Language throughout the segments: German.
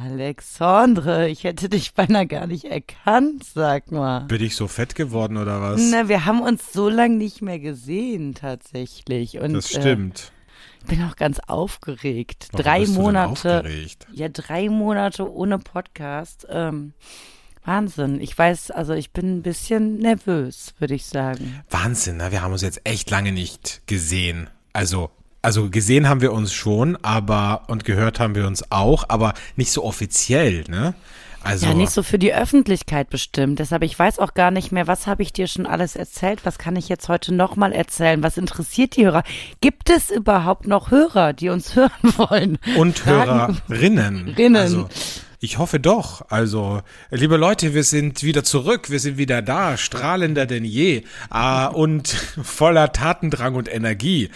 Alexandre, ich hätte dich beinahe gar nicht erkannt, sag mal. Bin ich so fett geworden oder was? Na, wir haben uns so lange nicht mehr gesehen, tatsächlich. Und, das stimmt. Äh, ich bin auch ganz aufgeregt. Warum drei Monate. aufgeregt? Ja, drei Monate ohne Podcast. Ähm, Wahnsinn. Ich weiß, also ich bin ein bisschen nervös, würde ich sagen. Wahnsinn, ne? wir haben uns jetzt echt lange nicht gesehen. Also, also gesehen haben wir uns schon, aber und gehört haben wir uns auch, aber nicht so offiziell, ne? Also Ja, nicht so für die Öffentlichkeit bestimmt. Deshalb, ich weiß auch gar nicht mehr, was habe ich dir schon alles erzählt? Was kann ich jetzt heute nochmal erzählen? Was interessiert die Hörer? Gibt es überhaupt noch Hörer, die uns hören wollen? und Fragen- Hörerinnen. Rinnen. Also, ich hoffe doch. Also, liebe Leute, wir sind wieder zurück, wir sind wieder da, strahlender denn je äh, und voller Tatendrang und Energie.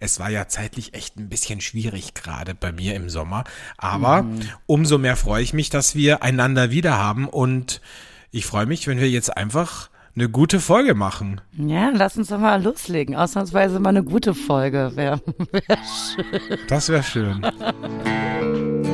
Es war ja zeitlich echt ein bisschen schwierig gerade bei mir im Sommer, aber umso mehr freue ich mich, dass wir einander wieder haben und ich freue mich, wenn wir jetzt einfach eine gute Folge machen. Ja, lass uns doch mal loslegen. Ausnahmsweise mal eine gute Folge. Wär, wär schön. Das wäre schön.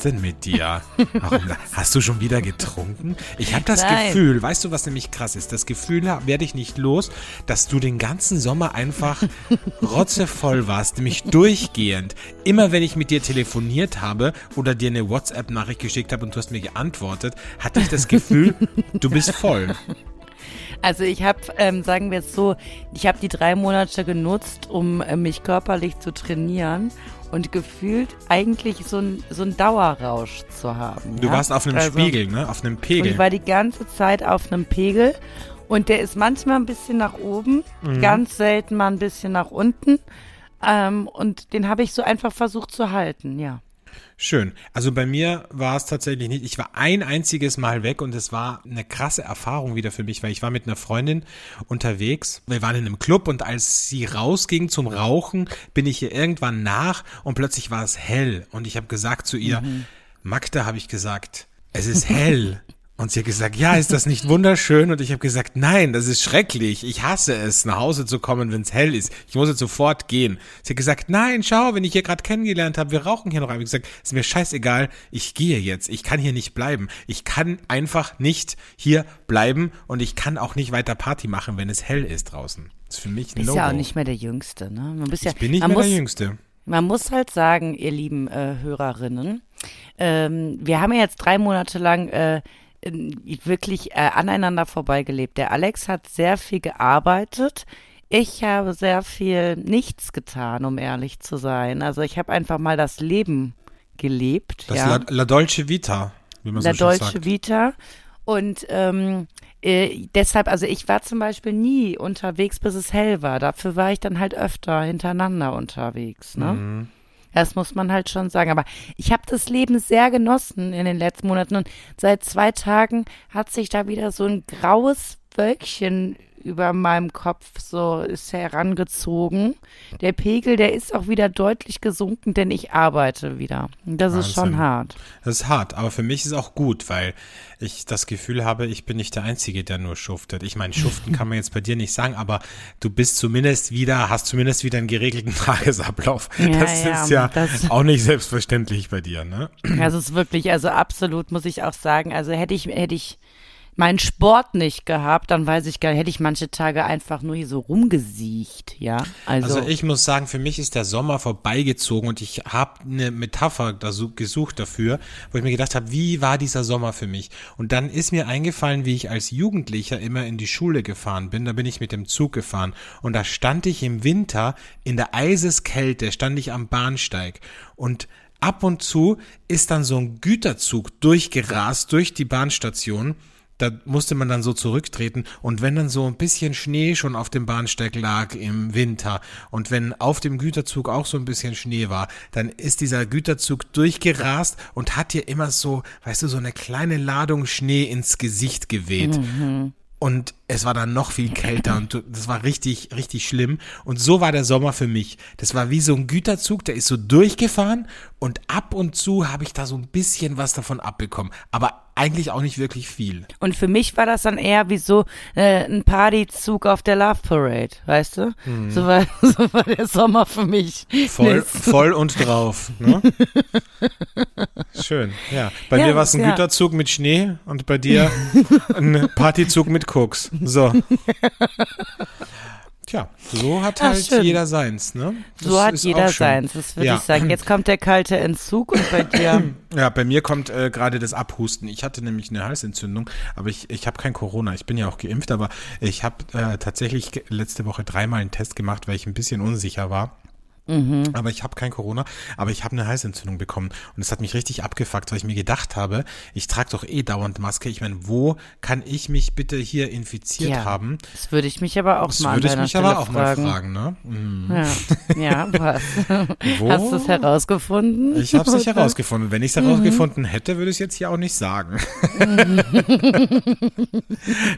Ist denn mit dir? Warum, hast du schon wieder getrunken? Ich habe das Nein. Gefühl, weißt du, was nämlich krass ist? Das Gefühl werde ich nicht los, dass du den ganzen Sommer einfach rotzevoll warst, nämlich durchgehend. Immer wenn ich mit dir telefoniert habe oder dir eine WhatsApp-Nachricht geschickt habe und du hast mir geantwortet, hatte ich das Gefühl, du bist voll. Also ich habe, ähm, sagen wir es so, ich habe die drei Monate genutzt, um äh, mich körperlich zu trainieren und gefühlt eigentlich so ein, so ein Dauerrausch zu haben. Du ja? warst auf einem Also- Spiegel, ne? Auf einem Und Pegel. ich war die ganze Zeit auf einem Pegel und der ist manchmal ein bisschen nach oben, Mhm. ganz selten mal ein bisschen nach unten. Ähm, und den habe ich so einfach versucht zu halten, ja. Schön. Also bei mir war es tatsächlich nicht. Ich war ein einziges Mal weg und es war eine krasse Erfahrung wieder für mich, weil ich war mit einer Freundin unterwegs. Wir waren in einem Club und als sie rausging zum Rauchen, bin ich ihr irgendwann nach und plötzlich war es hell und ich habe gesagt zu ihr, Magda, habe ich gesagt, es ist hell. Und sie hat gesagt, ja, ist das nicht wunderschön? Und ich habe gesagt, nein, das ist schrecklich. Ich hasse es, nach Hause zu kommen, wenn es hell ist. Ich muss jetzt sofort gehen. Sie hat gesagt, nein, schau, wenn ich hier gerade kennengelernt habe, wir rauchen hier noch einmal. Ich habe gesagt, ist mir scheißegal, ich gehe jetzt. Ich kann hier nicht bleiben. Ich kann einfach nicht hier bleiben und ich kann auch nicht weiter Party machen, wenn es hell ist draußen. Das ist für mich ein Ist no ja auch nicht mehr der Jüngste, ne? Man, bist ja, Ich bin nicht mehr muss, der Jüngste. Man muss halt sagen, ihr lieben äh, Hörerinnen, ähm, wir haben ja jetzt drei Monate lang äh, wirklich äh, aneinander vorbeigelebt. Der Alex hat sehr viel gearbeitet. Ich habe sehr viel nichts getan, um ehrlich zu sein. Also ich habe einfach mal das Leben gelebt. Das ja. La, La Dolce Vita, wie man La so schön Dolce sagt. Vita. Und ähm, äh, deshalb, also ich war zum Beispiel nie unterwegs, bis es hell war. Dafür war ich dann halt öfter hintereinander unterwegs. Ne? Mhm. Das muss man halt schon sagen. Aber ich habe das Leben sehr genossen in den letzten Monaten und seit zwei Tagen hat sich da wieder so ein graues Wölkchen über meinem Kopf so ist herangezogen. Der Pegel, der ist auch wieder deutlich gesunken, denn ich arbeite wieder. Das ist schon Wahnsinn. hart. Das ist hart, aber für mich ist es auch gut, weil ich das Gefühl habe, ich bin nicht der Einzige, der nur schuftet. Ich meine, schuften kann man jetzt bei dir nicht sagen, aber du bist zumindest wieder, hast zumindest wieder einen geregelten Tagesablauf. Ja, das ja, ist ja das- auch nicht selbstverständlich bei dir, ne? Es ist wirklich, also absolut muss ich auch sagen, also hätte ich, hätte ich meinen Sport nicht gehabt, dann weiß ich gar hätte ich manche Tage einfach nur hier so rumgesiecht, ja. Also, Also ich muss sagen, für mich ist der Sommer vorbeigezogen und ich habe eine Metapher gesucht dafür, wo ich mir gedacht habe, wie war dieser Sommer für mich? Und dann ist mir eingefallen, wie ich als Jugendlicher immer in die Schule gefahren bin. Da bin ich mit dem Zug gefahren und da stand ich im Winter in der Eiseskälte, stand ich am Bahnsteig und ab und zu ist dann so ein Güterzug durchgerast durch die Bahnstation da musste man dann so zurücktreten und wenn dann so ein bisschen Schnee schon auf dem Bahnsteig lag im Winter und wenn auf dem Güterzug auch so ein bisschen Schnee war, dann ist dieser Güterzug durchgerast und hat dir immer so, weißt du, so eine kleine Ladung Schnee ins Gesicht geweht. Und es war dann noch viel kälter und das war richtig, richtig schlimm. Und so war der Sommer für mich. Das war wie so ein Güterzug, der ist so durchgefahren, Und ab und zu habe ich da so ein bisschen was davon abbekommen. Aber eigentlich auch nicht wirklich viel. Und für mich war das dann eher wie so äh, ein Partyzug auf der Love Parade, weißt du? Mhm. So, war, so war der Sommer für mich. Voll, voll und drauf. Ne? Schön, ja. Bei Ja, mir war es ein ja. Güterzug mit Schnee und bei dir ein Partyzug mit Koks. So. Tja, so hat Ach, halt schön. jeder seins, ne? So Das hat ist jeder seins, das würde Ja. ich sagen. Jetzt kommt der kalte Entzug und bei dir. Ja, bei mir kommt äh, gerade das Abhusten. Ich hatte nämlich eine Halsentzündung, aber ich, ich habe kein Corona. Ich bin ja auch geimpft, aber ich habe äh, tatsächlich letzte Woche dreimal einen Test gemacht, weil ich ein bisschen unsicher war. Aber ich habe kein Corona, aber ich habe eine Halsentzündung bekommen und es hat mich richtig abgefuckt, weil ich mir gedacht habe, ich trage doch eh dauernd Maske. Ich meine, wo kann ich mich bitte hier infiziert Ja, haben? Das würde ich mich aber auch Das mal an würde ich mich Stelle aber auch fragen. mal fragen, ne? Mhm. Ja, ja was? Wo? Hast du es herausgefunden? Ich habe es nicht herausgefunden. Wenn ich es Mhm. herausgefunden hätte, würde ich es jetzt hier auch nicht sagen.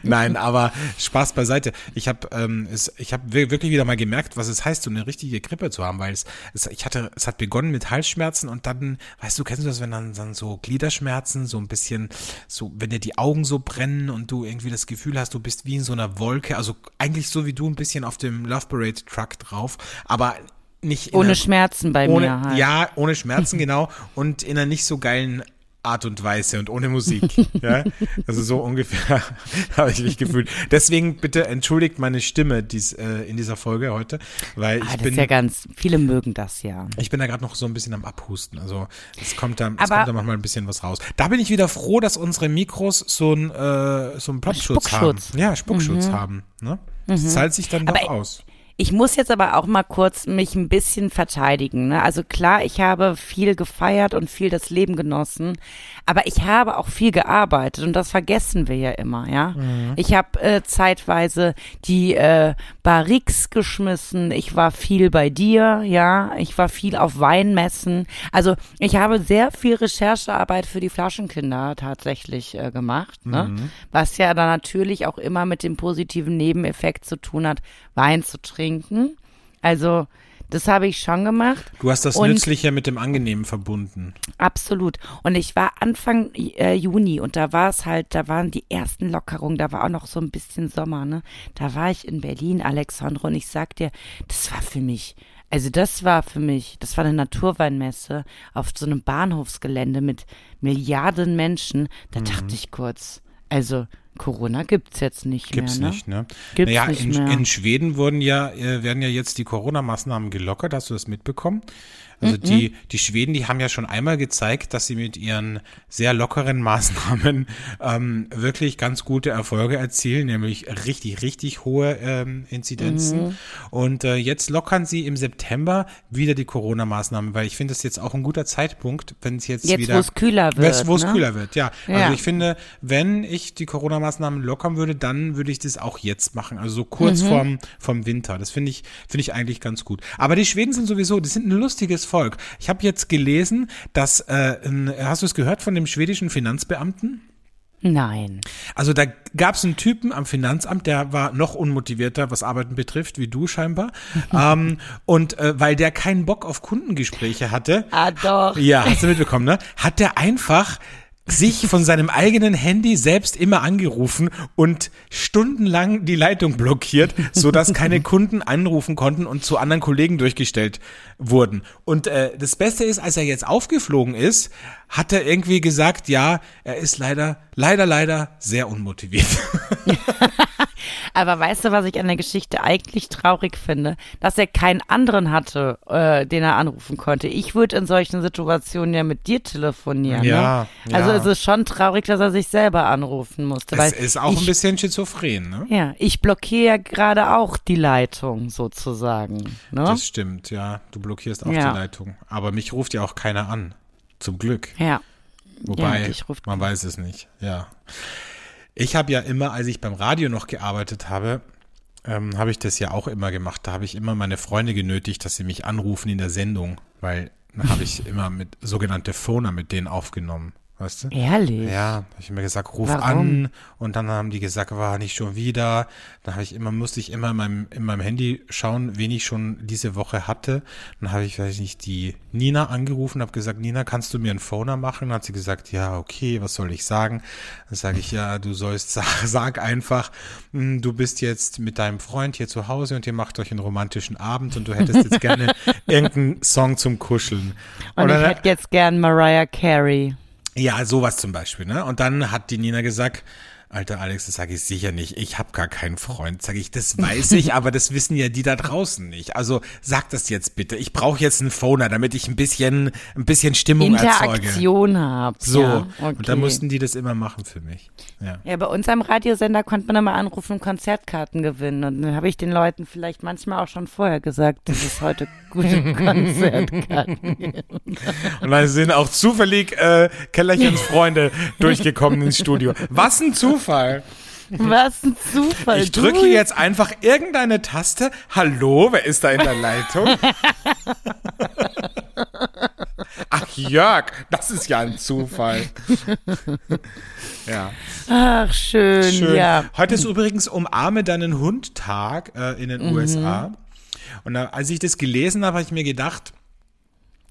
Nein, aber Spaß beiseite. Ich habe ähm, es, ich habe wirklich wieder mal gemerkt, was es heißt, so eine richtige Grippe zu haben, weil es, es ich hatte, es hat begonnen mit Halsschmerzen und dann, weißt du, kennst du das, wenn dann, dann so Gliederschmerzen, so ein bisschen, so wenn dir die Augen so brennen und du irgendwie das Gefühl hast, du bist wie in so einer Wolke, also eigentlich so wie du ein bisschen auf dem Love Parade Truck drauf, aber nicht Ohne einer- Schmerzen bei ohne, mir halt. Ja, ohne Schmerzen, genau. Und in einer nicht so geilen Art und Weise und ohne Musik. ja? Also so ungefähr habe ich mich gefühlt. Deswegen bitte entschuldigt meine Stimme dies, äh, in dieser Folge heute, weil Ah, ich das bin, ist ja ganz, viele mögen das ja. ich bin da gerade noch so ein bisschen am Abhusten. Also es kommt da, es kommt da manchmal ein bisschen was raus. Da bin ich wieder froh, dass unsere Mikros so ein äh, so einen Plopschutz haben. Ja, Spuckschutz haben. Ne? Das zahlt sich dann doch Aber- aus. Ich muss jetzt aber auch mal kurz mich ein bisschen verteidigen. Ne? Also klar, ich habe viel gefeiert und viel das Leben genossen, aber ich habe auch viel gearbeitet und das vergessen wir ja immer, ja. Ich habe äh, zeitweise die äh, Barriques geschmissen, ich war viel bei dir, ja, ich war viel auf Weinmessen. Also ich habe sehr viel Recherchearbeit für die Flaschenkinder tatsächlich äh, gemacht, ne? was ja dann natürlich auch immer mit dem positiven Nebeneffekt zu tun hat, Wein zu trinken. Also das habe ich schon gemacht. Du hast das Und- Nützliche mit dem Angenehmen verbunden. Absolut. Und ich war Anfang äh, Juni und da war es halt, da waren die ersten Lockerungen, da war auch noch so ein bisschen Sommer, ne? Da war ich in Berlin, Alexandre, und ich sag dir, das war für mich, also das war für mich, das war eine Naturweinmesse auf so einem Bahnhofsgelände mit Milliarden Menschen. Da Mhm. dachte ich kurz, also Corona gibt's jetzt nicht Gibt's mehr, ne? nicht, ne? Gibt's naja, nicht in, mehr. in Schweden wurden ja, äh, werden ja jetzt die Corona-Maßnahmen gelockert. Hast du das mitbekommen? Also die, die Schweden, die haben ja schon einmal gezeigt, dass sie mit ihren sehr lockeren Maßnahmen ähm, wirklich ganz gute Erfolge erzielen, nämlich richtig, richtig hohe ähm, Inzidenzen. Und äh, jetzt lockern sie im September wieder die Corona-Maßnahmen, weil ich finde das jetzt auch ein guter Zeitpunkt, wenn es jetzt, Jetzt, wieder wo es kühler wird, wo es ne? kühler wird, ja. Ja. Also ich finde, wenn ich die Corona-Maßnahmen lockern würde, dann würde ich das auch jetzt machen. Also so kurz Mhm. vorm, vom Winter. Das finde ich, finde ich eigentlich ganz gut. Aber die Schweden sind sowieso, die sind ein lustiges Volk. Ich habe jetzt gelesen, dass, äh, hast du es gehört von dem schwedischen Finanzbeamten? Nein. Also da gab es einen Typen am Finanzamt, der war noch unmotivierter, was Arbeiten betrifft, wie du scheinbar. ähm, und äh, weil der keinen Bock auf Kundengespräche hatte, Ah, doch. ja, hast du mitbekommen, ne? Hat der einfach sich von seinem eigenen Handy selbst immer angerufen und stundenlang die Leitung blockiert, so dass keine Kunden anrufen konnten und zu anderen Kollegen durchgestellt wurden. Und äh, das Beste ist, als er jetzt aufgeflogen ist, hat er irgendwie gesagt, ja, er ist leider, leider, leider sehr unmotiviert. Aber weißt du, was ich an der Geschichte eigentlich traurig finde? Dass er keinen anderen hatte, äh, den er anrufen konnte. Ich würde in solchen Situationen ja mit dir telefonieren. Ja, ne? Also ja. es ist schon traurig, dass er sich selber anrufen musste. Das ist auch ich, ein bisschen schizophren, ne? Ja, ich blockiere ja gerade auch die Leitung sozusagen. Ne? Das stimmt, ja. Du blockierst auch Ja. die Leitung. Aber mich ruft ja auch keiner an. Zum Glück. ja. Wobei, Ja, man weiß es nicht, ja. Ich habe ja immer, als ich beim Radio noch gearbeitet habe, ähm, habe ich das ja auch immer gemacht. Da habe ich immer meine Freunde genötigt, dass sie mich anrufen in der Sendung, weil dann habe ich immer mit sogenannte Phoner mit denen aufgenommen. Weißt du? Ehrlich? Ja, habe ich mir gesagt, ruf Warum? an und dann haben die gesagt, war nicht schon wieder. Dann habe ich immer, musste ich immer in meinem, in meinem Handy schauen, wen ich schon diese Woche hatte. Dann habe ich, weiß ich nicht, die Nina angerufen, habe gesagt, Nina, kannst du mir einen Phoner machen? Dann hat sie gesagt, ja, okay, was soll ich sagen? Dann sage ich, ja, du sollst, sag, sag einfach, hm, du bist jetzt mit deinem Freund hier zu Hause und ihr macht euch einen romantischen Abend und du hättest jetzt gerne irgendeinen Song zum Kuscheln. Und dann- ich hätte jetzt gern Mariah Carey. Ja, sowas zum Beispiel, ne? Und dann hat die Nina gesagt, Alter Alex, das sage ich sicher nicht. Ich habe gar keinen Freund. Sage ich, das weiß ich, aber das wissen ja die da draußen nicht. Also sag das jetzt bitte. Ich brauche jetzt einen Phoner, damit ich ein bisschen, ein bisschen Stimmung erzeuge. Interaktion habe. So. Ja, okay. Und dann mussten die das immer machen für mich. Ja. Ja, bei uns am Radiosender konnte man immer anrufen und Konzertkarten gewinnen. Und dann habe ich den Leuten vielleicht manchmal auch schon vorher gesagt, dass es heute gute Konzertkarten gibt. Und dann sind auch zufällig äh, Kellerchens Freunde durchgekommen ins Studio. Was ein Zufall. Was ein Zufall. Ich drücke du. jetzt einfach irgendeine Taste. Hallo, wer ist da in der Leitung? Ach, Jörg, das ist ja ein Zufall. Ja, Ach, schön, schön. ja. Heute ist übrigens Umarme deinen Hund Tag äh, in den Mhm. USA. Und da, als ich das gelesen habe, habe ich mir gedacht,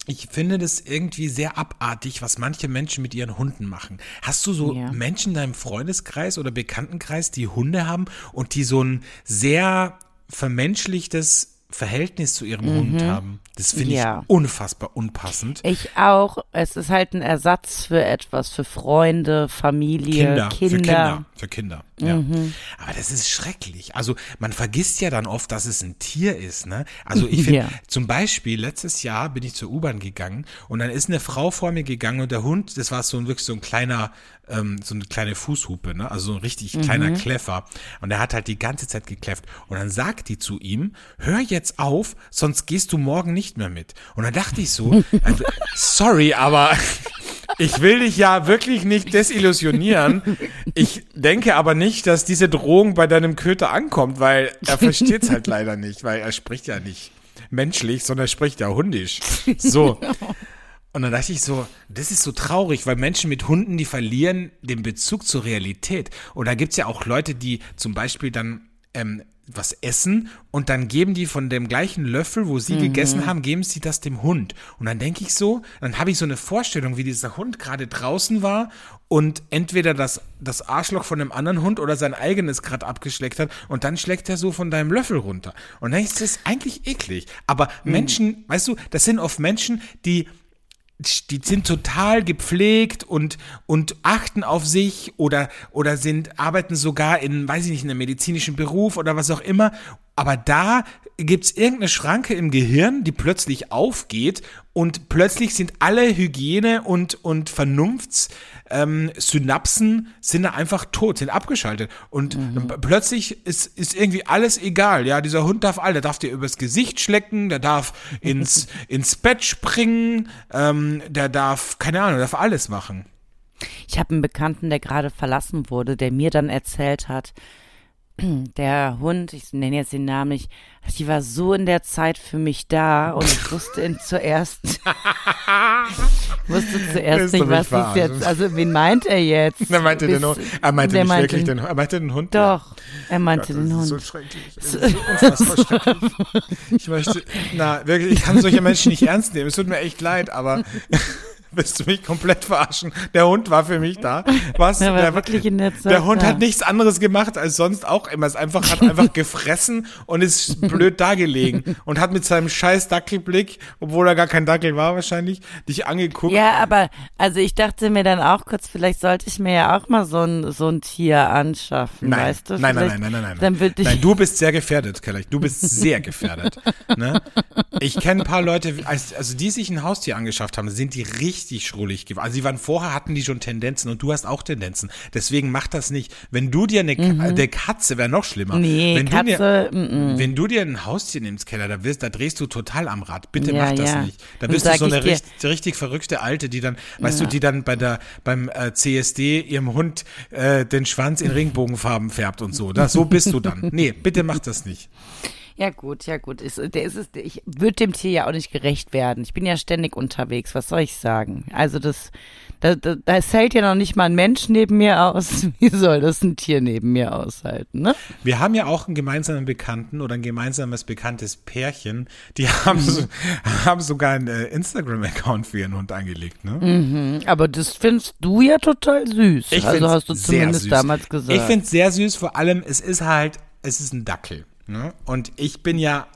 ich finde das irgendwie sehr abartig, was manche Menschen mit ihren Hunden machen. Hast du so Ja. Menschen in deinem Freundeskreis oder Bekanntenkreis, die Hunde haben und die so ein sehr vermenschlichtes Verhältnis zu ihrem Hund haben? Das finde. Ja. ich unfassbar unpassend. Ich auch. Es ist halt ein Ersatz für etwas, für Freunde, Familie, Kinder, Kinder. für Kinder, für Kinder, ja. Mhm. Aber das ist schrecklich. Also man vergisst ja dann oft, dass es ein Tier ist, ne? Also ich finde, Ja. zum Beispiel letztes Jahr bin ich zur U-Bahn gegangen und dann ist eine Frau vor mir gegangen und der Hund, das war so ein wirklich so ein kleiner, ähm, so eine kleine Fußhupe, ne? Also so ein richtig kleiner Mhm. Kläffer. Und der hat halt die ganze Zeit gekläfft. Und dann sagt die zu ihm, hör jetzt auf, sonst gehst du morgen nicht mehr mit. Und dann dachte ich so, also, sorry, aber ich will dich ja wirklich nicht desillusionieren. Ich denke aber nicht, dass diese Drohung bei deinem Köter ankommt, weil er versteht es halt leider nicht, weil er spricht ja nicht menschlich, sondern er spricht ja hundisch. So. Und dann dachte ich so, das ist so traurig, weil Menschen mit Hunden, die verlieren den Bezug zur Realität. Und da gibt's ja auch Leute, die zum Beispiel dann ähm, was essen und dann geben die von dem gleichen Löffel, wo sie gegessen haben, geben sie das dem Hund. Und dann denke ich so, dann habe ich so eine Vorstellung, wie dieser Hund gerade draußen war und entweder das, das Arschloch von einem anderen Hund oder sein eigenes gerade abgeschleckt hat und dann schlägt er so von deinem Löffel runter. Und dann ist das eigentlich eklig. Aber Menschen, weißt du, das sind oft Menschen, die die sind total gepflegt und, und achten auf sich oder, oder sind, arbeiten sogar in, weiß ich nicht, in einem medizinischen Beruf oder was auch immer. Aber da gibt's irgendeine Schranke im Gehirn, die plötzlich aufgeht und plötzlich sind alle Hygiene und, und Vernunfts, ähm, Synapsen sind da einfach tot, sind abgeschaltet. Und dann plötzlich ist, ist irgendwie alles egal. Ja, dieser Hund darf all, der darf dir übers Gesicht schlecken, der darf ins, ins Bett springen, ähm, der darf, keine Ahnung, der darf alles machen. Ich habe einen Bekannten, der gerade verlassen wurde, der mir dann erzählt hat, der Hund, ich nenne jetzt den Namen nicht, die war so in der Zeit für mich da und ich wusste ihn zuerst, wusste zuerst nicht, was ist jetzt, also wen meint er jetzt? Er meinte, den, Bis- Hund- er meinte der nicht meinte- wirklich den, er meinte den Hund. Doch, er meinte den Das ist Hund. so schrecklich. Das ist so unfassbar schrecklich. Ich möchte, na, wirklich, ich kann solche Menschen nicht ernst nehmen. Es tut mir echt leid, aber willst du mich komplett verarschen? Der Hund war für mich da. Was? Er war der, wirklich in der Zeit der Hund da. hat nichts anderes gemacht als sonst auch immer. Es einfach, hat einfach gefressen und ist blöd dagelegen und hat mit seinem scheiß Dackelblick, obwohl er gar kein Dackel war wahrscheinlich, dich angeguckt. Ja, aber also ich dachte mir dann auch kurz, vielleicht sollte ich mir ja auch mal so ein, so ein Tier anschaffen, Nein, weißt du? nein, nein, nein, nein, nein, nein. Dann würde ich, Nein, du bist sehr gefährdet, Kellerich. Du bist sehr gefährdet. ne? Ich kenne ein paar Leute, als- also die sich ein Haustier angeschafft haben, sind die richtig schrullig geworden. Also die waren vorher, hatten die schon Tendenzen und du hast auch Tendenzen. Deswegen mach das nicht. Wenn du dir eine, eine Katze, wäre noch schlimmer. Mhm. nee, wenn Katze, du dir, wenn du dir ein Haustier nimmst, Keller, da, wirst, da drehst du total am Rad. Bitte Ja, mach das ja. nicht. Da bist du so eine richtig, richtig verrückte Alte, die dann, weißt du, die dann bei der, beim äh, CSD ihrem Hund äh, den Schwanz in Regenbogenfarben färbt und so. Da, so bist du dann. Nee, bitte mach das nicht. Ja gut, ja gut. Ist, der ist es, ich würde dem Tier ja auch nicht gerecht werden. Ich bin ja ständig unterwegs. Was soll ich sagen? Also das, da, da, das hält ja noch nicht mal ein Mensch neben mir aus. Wie soll das ein Tier neben mir aushalten? Ne? Wir haben ja auch einen gemeinsamen Bekannten oder ein gemeinsames bekanntes Pärchen. Die haben, Mhm. so, haben sogar einen äh, Instagram-Account für ihren Hund angelegt. Ne? Mhm, aber das findest du ja total süß. Ich also hast du zumindest süß. damals gesagt. Ich finde es sehr süß, vor allem, es ist halt, es ist ein Dackel. Ne? Und ich bin ja,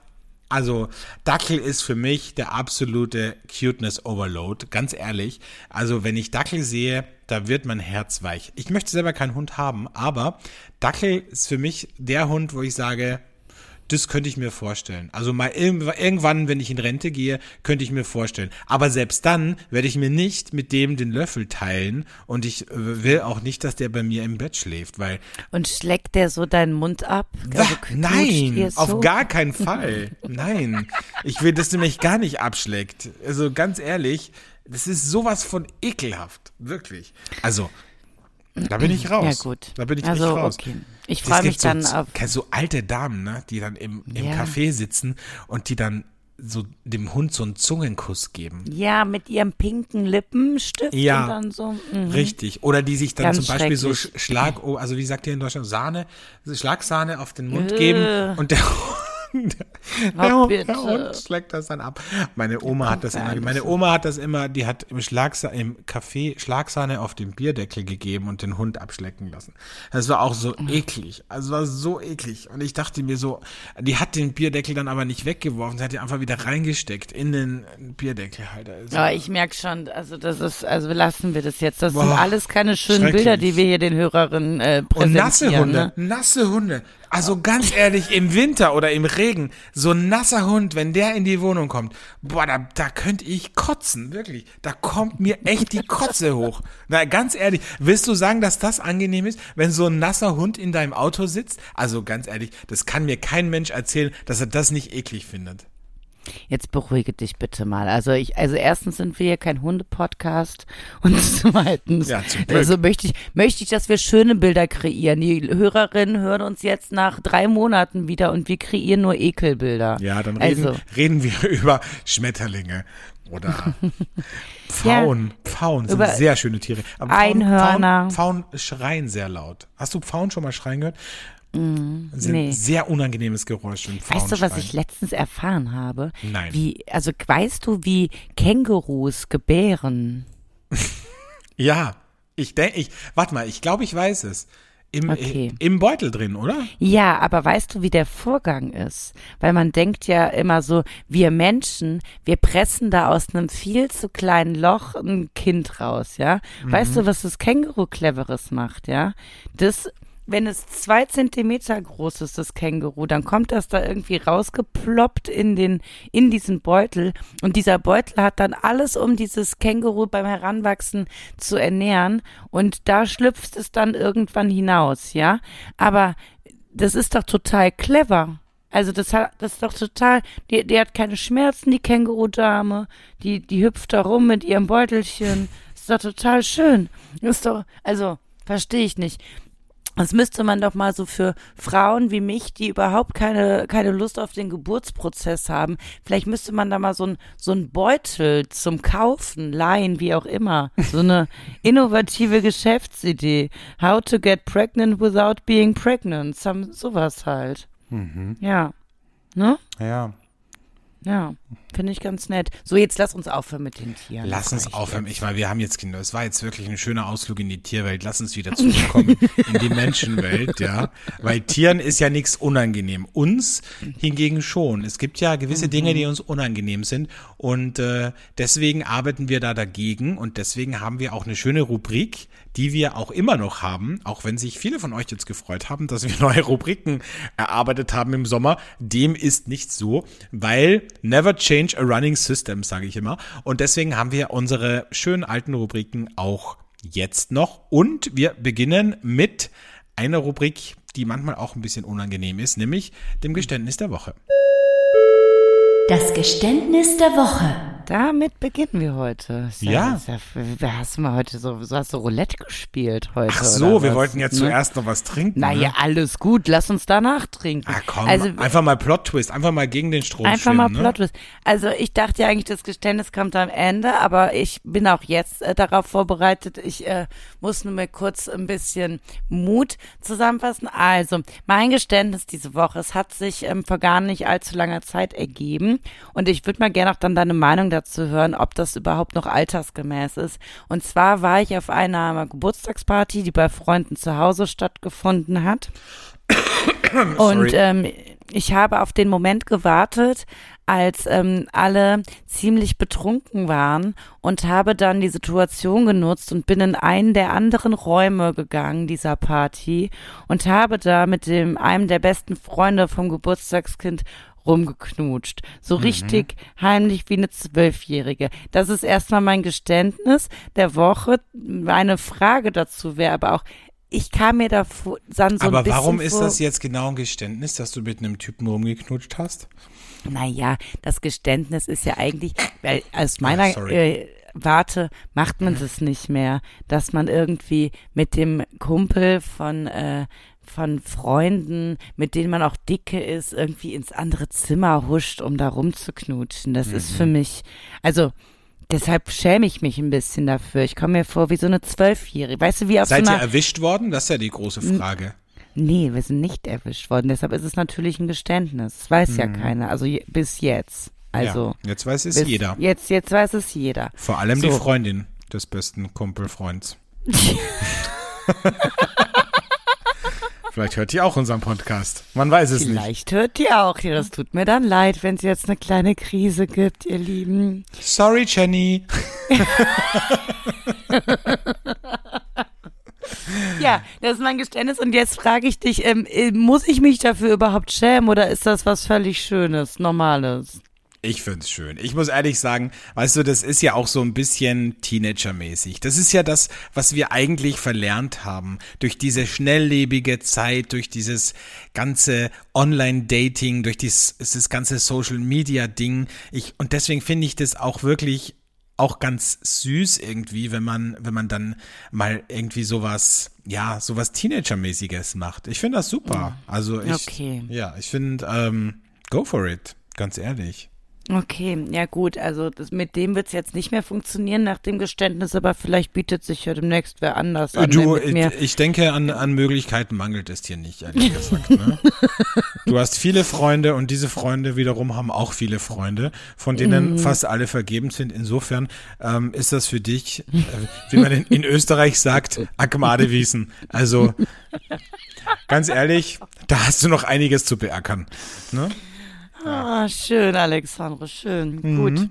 also Dackel ist für mich der absolute Cuteness Overload, ganz ehrlich. Also wenn ich Dackel sehe, da wird mein Herz weich. Ich möchte selber keinen Hund haben, aber Dackel ist für mich der Hund, wo ich sage, das könnte ich mir vorstellen. Also mal irgendw- irgendwann, wenn ich in Rente gehe, könnte ich mir vorstellen. Aber selbst dann werde ich mir nicht mit dem den Löffel teilen und ich äh, will auch nicht, dass der bei mir im Bett schläft, weil Und schlägt der so deinen Mund ab? Also nein, so? auf gar keinen Fall. Nein, ich will, dass du mich gar nicht abschlägt. Also ganz ehrlich, das ist sowas von ekelhaft, wirklich. Also da bin ich raus. Ja gut. Da bin ich also, echt raus. okay. Ich freue mich dann so, auf. so alte Damen, ne, die dann im, im Ja. Café sitzen und die dann so dem Hund so einen Zungenkuss geben. Ja, mit ihrem pinken Lippenstift Ja. und dann so. mhm. Richtig. Oder die sich dann Ganz zum Beispiel so Schlag, oh, also wie sagt ihr in Deutschland, Sahne, Schlagsahne auf den Mund Äh. geben und der Hund, der, bitte. der Hund schlägt das dann ab. Meine Oma hat das immer, meine Oma hat das immer, die hat im Schlagsa im Café Schlagsahne auf den Bierdeckel gegeben und den Hund abschlecken lassen. Das war auch so eklig. Also war so eklig. Und ich dachte mir so, die hat den Bierdeckel dann aber nicht weggeworfen, sie hat ihn einfach wieder reingesteckt in den Bierdeckelhalter. Also, Ja, ich merke schon, also das ist, also lassen wir das jetzt. Das sind Boah, alles keine schönen. Bilder, die wir hier den Hörerinnen äh, Und präsentieren. nasse Hunde, Ne? nasse Hunde. Also ganz ehrlich, im Winter oder im Regen, so ein nasser Hund, wenn der in die Wohnung kommt, boah, da, da könnte ich kotzen, wirklich. Da kommt mir echt die Kotze hoch. Na, ganz ehrlich, willst du sagen, dass das angenehm ist, wenn so ein nasser Hund in deinem Auto sitzt? Also ganz ehrlich, das kann mir kein Mensch erzählen, dass er das nicht eklig findet. Jetzt beruhige dich bitte mal. Also ich, also erstens sind wir hier kein Hunde-Podcast und zweitens, Ja, also möchte ich, möchte ich, dass wir schöne Bilder kreieren. Die Hörerinnen hören uns jetzt nach drei Monaten wieder und wir kreieren nur Ekelbilder. Ja, dann reden, Also, reden wir über Schmetterlinge oder Pfauen. Pfauen sind sehr schöne Tiere. Aber Einhörner. Pfauen, Pfauen schreien sehr laut. Hast du Pfauen schon mal schreien gehört? Mm, nee. sehr unangenehmes Geräusch. Weißt du, was ich letztens erfahren habe? Nein. Wie, also weißt du, wie Kängurus gebären? Ja, ich denke, ich, warte mal, ich glaube, ich weiß es. Im, Okay. Im Beutel drin, oder? Ja, aber weißt du, wie der Vorgang ist? Weil man denkt ja immer so, wir Menschen, wir pressen da aus einem viel zu kleinen Loch ein Kind raus, ja? Weißt Mhm. du, was das Känguru cleveres macht, ja? Das, wenn es zwei Zentimeter groß ist, das Känguru, dann kommt das da irgendwie rausgeploppt in den, in diesen Beutel. Und dieser Beutel hat dann alles, um dieses Känguru beim Heranwachsen zu ernähren. Und da schlüpft es dann irgendwann hinaus, ja? Aber das ist doch total clever. Also das hat, das ist doch total, die, die hat keine Schmerzen, die Kängurudame, die, die hüpft da rum mit ihrem Beutelchen. Ist doch total schön. Ist doch, also, verstehe ich nicht. Das müsste man doch mal so für Frauen wie mich, die überhaupt keine, keine Lust auf den Geburtsprozess haben, vielleicht müsste man da mal so ein, so ein Beutel zum Kaufen, leihen, wie auch immer. So eine innovative Geschäftsidee. How to get pregnant without being pregnant. Some, sowas halt. Ja. Ne? Ja. Ja. Finde ich ganz nett. So, jetzt lass uns aufhören mit den Tieren. Lass uns aufhören. Ich meine, wir haben jetzt Kinder. Es war jetzt wirklich ein schöner Ausflug in die Tierwelt. Lass uns wieder zurückkommen in die Menschenwelt, ja. Weil Tieren ist ja nichts unangenehm. Uns hingegen schon. Es gibt ja gewisse Dinge, die uns unangenehm sind. Und äh, deswegen arbeiten wir da dagegen. Und deswegen haben wir auch eine schöne Rubrik, die wir auch immer noch haben. Auch wenn sich viele von euch jetzt gefreut haben, dass wir neue Rubriken erarbeitet haben im Sommer. Dem ist nicht so, weil never change a running system, sage ich immer. Und deswegen haben wir unsere schönen alten Rubriken auch jetzt noch. Und wir beginnen mit einer Rubrik, die manchmal auch ein bisschen unangenehm ist, nämlich dem Geständnis der Woche. Das Geständnis der Woche. Damit beginnen wir heute. Ist Ja. ist ja, hast du mal heute so, so hast du Roulette gespielt heute? Ach so, wir was? wollten ja Ne? zuerst noch was trinken. Naja, ne? alles gut, lass uns danach trinken. Ah, komm, also, einfach mal Plot-Twist, einfach mal gegen den Strom Einfach mal schwimmen, ne? Plot Twist. Also ich dachte ja eigentlich, das Geständnis kommt am Ende, aber ich bin auch jetzt äh, darauf vorbereitet. Ich äh, muss nur mal kurz ein bisschen Mut zusammenfassen. Also mein Geständnis diese Woche, es hat sich ähm, vor gar nicht allzu langer Zeit ergeben und ich würde mal gerne auch dann deine Meinung dazu hören, ob das überhaupt noch altersgemäß ist. Und zwar war ich auf einer Geburtstagsparty, die bei Freunden zu Hause stattgefunden hat. Und ähm, ich habe auf den Moment gewartet, als ähm, alle ziemlich betrunken waren und habe dann die Situation genutzt und bin in einen der anderen Räume gegangen dieser Party und habe da mit dem einem der besten Freunde vom Geburtstagskind rumgeknutscht. So richtig heimlich wie eine Zwölfjährige. Das ist erstmal mein Geständnis der Woche. Meine Frage dazu wäre aber auch, ich kam mir da vor- dann so ein Aber bisschen warum ist das jetzt genau ein Geständnis, dass du mit einem Typen rumgeknutscht hast? Naja, das Geständnis ist ja eigentlich, weil aus meiner Ah, sorry. äh, Warte macht man das nicht mehr, dass man irgendwie mit dem Kumpel von äh, von Freunden, mit denen man auch dicke ist, irgendwie ins andere Zimmer huscht, um da rumzuknutschen. Das ist Mhm. für mich, also deshalb schäme ich mich ein bisschen dafür. Ich komme mir vor wie so eine Zwölfjährige. Weißt du, wie auf Seid so ihr erwischt worden? Das ist ja die große Frage. Nee, wir sind nicht erwischt worden. Deshalb ist es natürlich ein Geständnis. Das weiß ja keiner. Also je, bis jetzt. Also Mhm. ja, jetzt weiß es bis jeder. Jetzt, jetzt weiß es jeder. Vor allem die So. Freundin des besten Kumpelfreunds. Vielleicht hört die auch unseren Podcast. Man weiß es nicht. Vielleicht hört die auch. Ja, das tut mir dann leid, wenn es jetzt eine kleine Krise gibt, ihr Lieben. Sorry, Jenny. Ja, das ist mein Geständnis. Und jetzt frage ich dich, ähm, äh, muss ich mich dafür überhaupt schämen oder ist das was völlig Schönes, Normales? Ich find's schön. Ich muss ehrlich sagen, weißt du, das ist ja auch so ein bisschen Teenager-mäßig. Das ist ja das, was wir eigentlich verlernt haben. Durch diese schnelllebige Zeit, durch dieses ganze Online-Dating, durch dieses, dieses ganze Social-Media-Ding. Ich, und deswegen finde ich das auch wirklich auch ganz süß irgendwie, wenn man, wenn man dann mal irgendwie sowas, ja, sowas Teenager-mäßiges macht. Ich finde das super. Also ich, Okay. ja, ich finde, ähm, go for it. Ganz ehrlich. Okay, ja gut, also das, mit dem wird's jetzt nicht mehr funktionieren nach dem Geständnis, aber vielleicht bietet sich ja demnächst wer anders an. Du, ich, mir. ich denke, an, an Möglichkeiten mangelt es dir nicht, ehrlich gesagt. Ne? Du hast viele Freunde und diese Freunde wiederum haben auch viele Freunde, von denen Mhm. fast alle vergeben sind. Insofern ähm, ist das für dich, äh, wie man in, in Österreich sagt, Akmadewiesen. Also ganz ehrlich, da hast du noch einiges zu beackern. Ne? Ah, schön, Alexandre, schön. Mhm. Gut.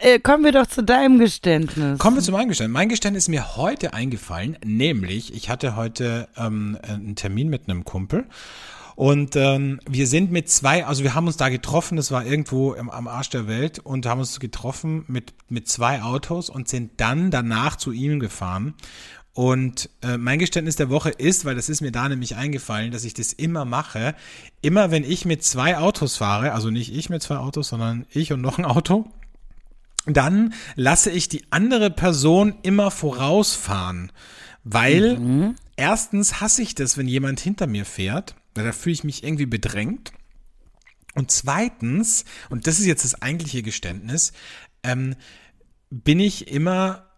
Äh, kommen wir doch zu deinem Geständnis. Kommen wir zu meinem Geständnis. Mein Geständnis ist mir heute eingefallen, nämlich ich hatte heute ähm, einen Termin mit einem Kumpel und ähm, wir sind mit zwei, also wir haben uns da getroffen, das war irgendwo im, am Arsch der Welt und haben uns getroffen mit, mit zwei Autos und sind dann danach zu ihm gefahren. Und äh, mein Geständnis der Woche ist, weil das ist mir da nämlich eingefallen, dass ich das immer mache, immer wenn ich mit zwei Autos fahre, also nicht ich mit zwei Autos, sondern ich und noch ein Auto, dann lasse ich die andere Person immer vorausfahren, weil erstens hasse ich das, wenn jemand hinter mir fährt, weil da fühle ich mich irgendwie bedrängt. Und zweitens, und das ist jetzt das eigentliche Geständnis, ähm, bin ich immer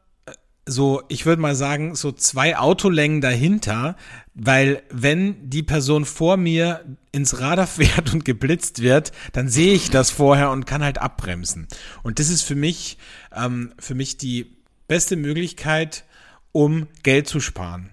so, ich würde mal sagen, so zwei Autolängen dahinter, weil wenn die Person vor mir ins Radar fährt und geblitzt wird, dann sehe ich das vorher und kann halt abbremsen. Und das ist für mich, ähm, für mich die beste Möglichkeit, um Geld zu sparen.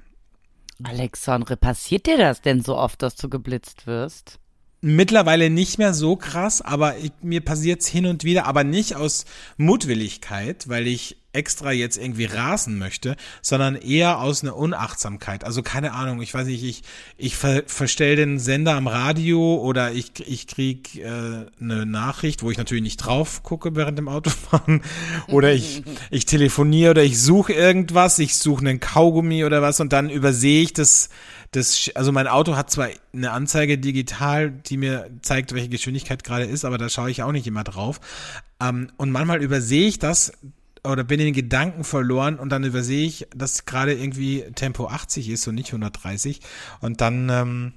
Alexandre, passiert dir das denn so oft, dass du geblitzt wirst? Mittlerweile nicht mehr so krass, aber ich, mir passiert's hin und wieder, aber nicht aus Mutwilligkeit, weil ich extra jetzt irgendwie rasen möchte, sondern eher aus einer Unachtsamkeit. Also keine Ahnung, ich weiß nicht, ich, ich ver, verstell den Sender am Radio oder ich, ich krieg äh, eine Nachricht, wo ich natürlich nicht drauf gucke während dem Autofahren oder ich, ich telefoniere oder ich suche irgendwas, ich suche einen Kaugummi oder was und dann übersehe ich das das, also mein Auto hat zwar eine Anzeige digital, die mir zeigt, welche Geschwindigkeit gerade ist, aber da schaue ich auch nicht immer drauf. Ähm, und manchmal übersehe ich das oder bin in den Gedanken verloren und dann übersehe ich, dass gerade irgendwie Tempo 80 ist und nicht 130 und dann ähm,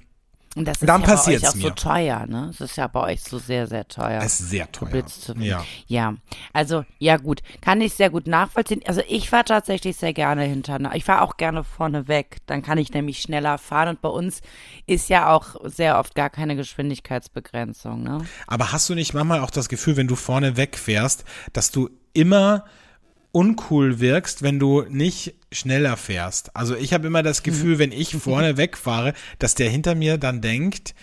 Und das ist Dann ja bei euch auch so mir. teuer, ne? Es ist ja bei euch so sehr, sehr teuer. es ist sehr teuer. Ja. ja, also ja gut, kann ich sehr gut nachvollziehen. Also ich fahre tatsächlich sehr gerne hinter. Ich fahre auch gerne vorne weg. Dann kann ich nämlich schneller fahren. Und bei uns ist ja auch sehr oft gar keine Geschwindigkeitsbegrenzung. Ne? Aber hast du nicht manchmal auch das Gefühl, wenn du vorne wegfährst, dass du immer uncool wirkst, wenn du nicht schneller fährst? Also ich habe immer das Gefühl, wenn ich vorne wegfahre, dass der hinter mir dann denkt,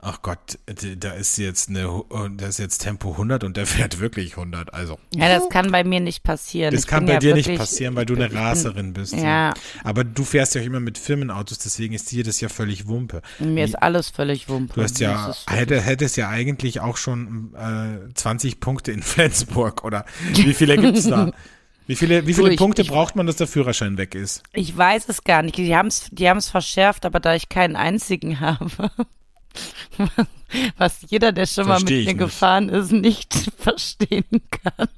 ach Gott, da ist jetzt eine, da ist jetzt Tempo 100 und der fährt wirklich 100. Also Ja, das kann bei mir nicht passieren. das Ich kann bei ja dir nicht passieren, weil du eine Raserin bist. Ja. Aber du fährst ja auch immer mit Firmenautos, deswegen ist dir das ja völlig Wumpe. Mir ist alles völlig wumpe. Du hast ja, hätte, hättest ja eigentlich auch schon äh, 20 Punkte in Flensburg oder wie viele gibt's da? Wie viele, wie viele ich- Punkte ich- braucht man, dass der Führerschein weg ist? Ich weiß es gar nicht. Die haben es die haben's verschärft, aber da ich keinen einzigen habe, was jeder, der schon mal mit Versteh mir ich nicht. gefahren ist, nicht verstehen kann.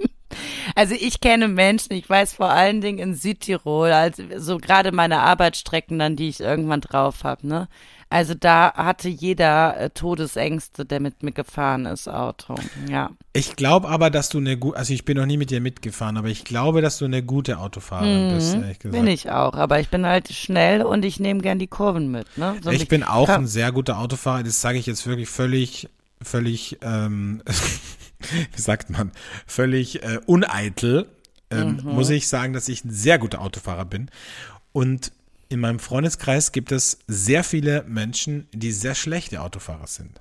Also ich kenne Menschen, ich weiß vor allen Dingen in Südtirol, also so gerade meine Arbeitsstrecken dann, die ich irgendwann drauf habe, ne? Also da hatte jeder äh, Todesängste, der mit mir gefahren ist, Auto. Ja. Ich glaube aber, dass du eine gute, also ich bin noch nie mit dir mitgefahren, aber ich glaube, dass du eine gute Autofahrerin bist, ehrlich gesagt. Mhm. Bin ich auch, aber ich bin halt schnell und ich nehme gern die Kurven mit, ne? So, Ich bin auch ein sehr guter Autofahrer, das sage ich jetzt wirklich völlig, völlig, ähm, wie sagt man, völlig äh, uneitel, ähm, Mhm. muss ich sagen, dass ich ein sehr guter Autofahrer bin. Und in meinem Freundeskreis gibt es sehr viele Menschen, die sehr schlechte Autofahrer sind.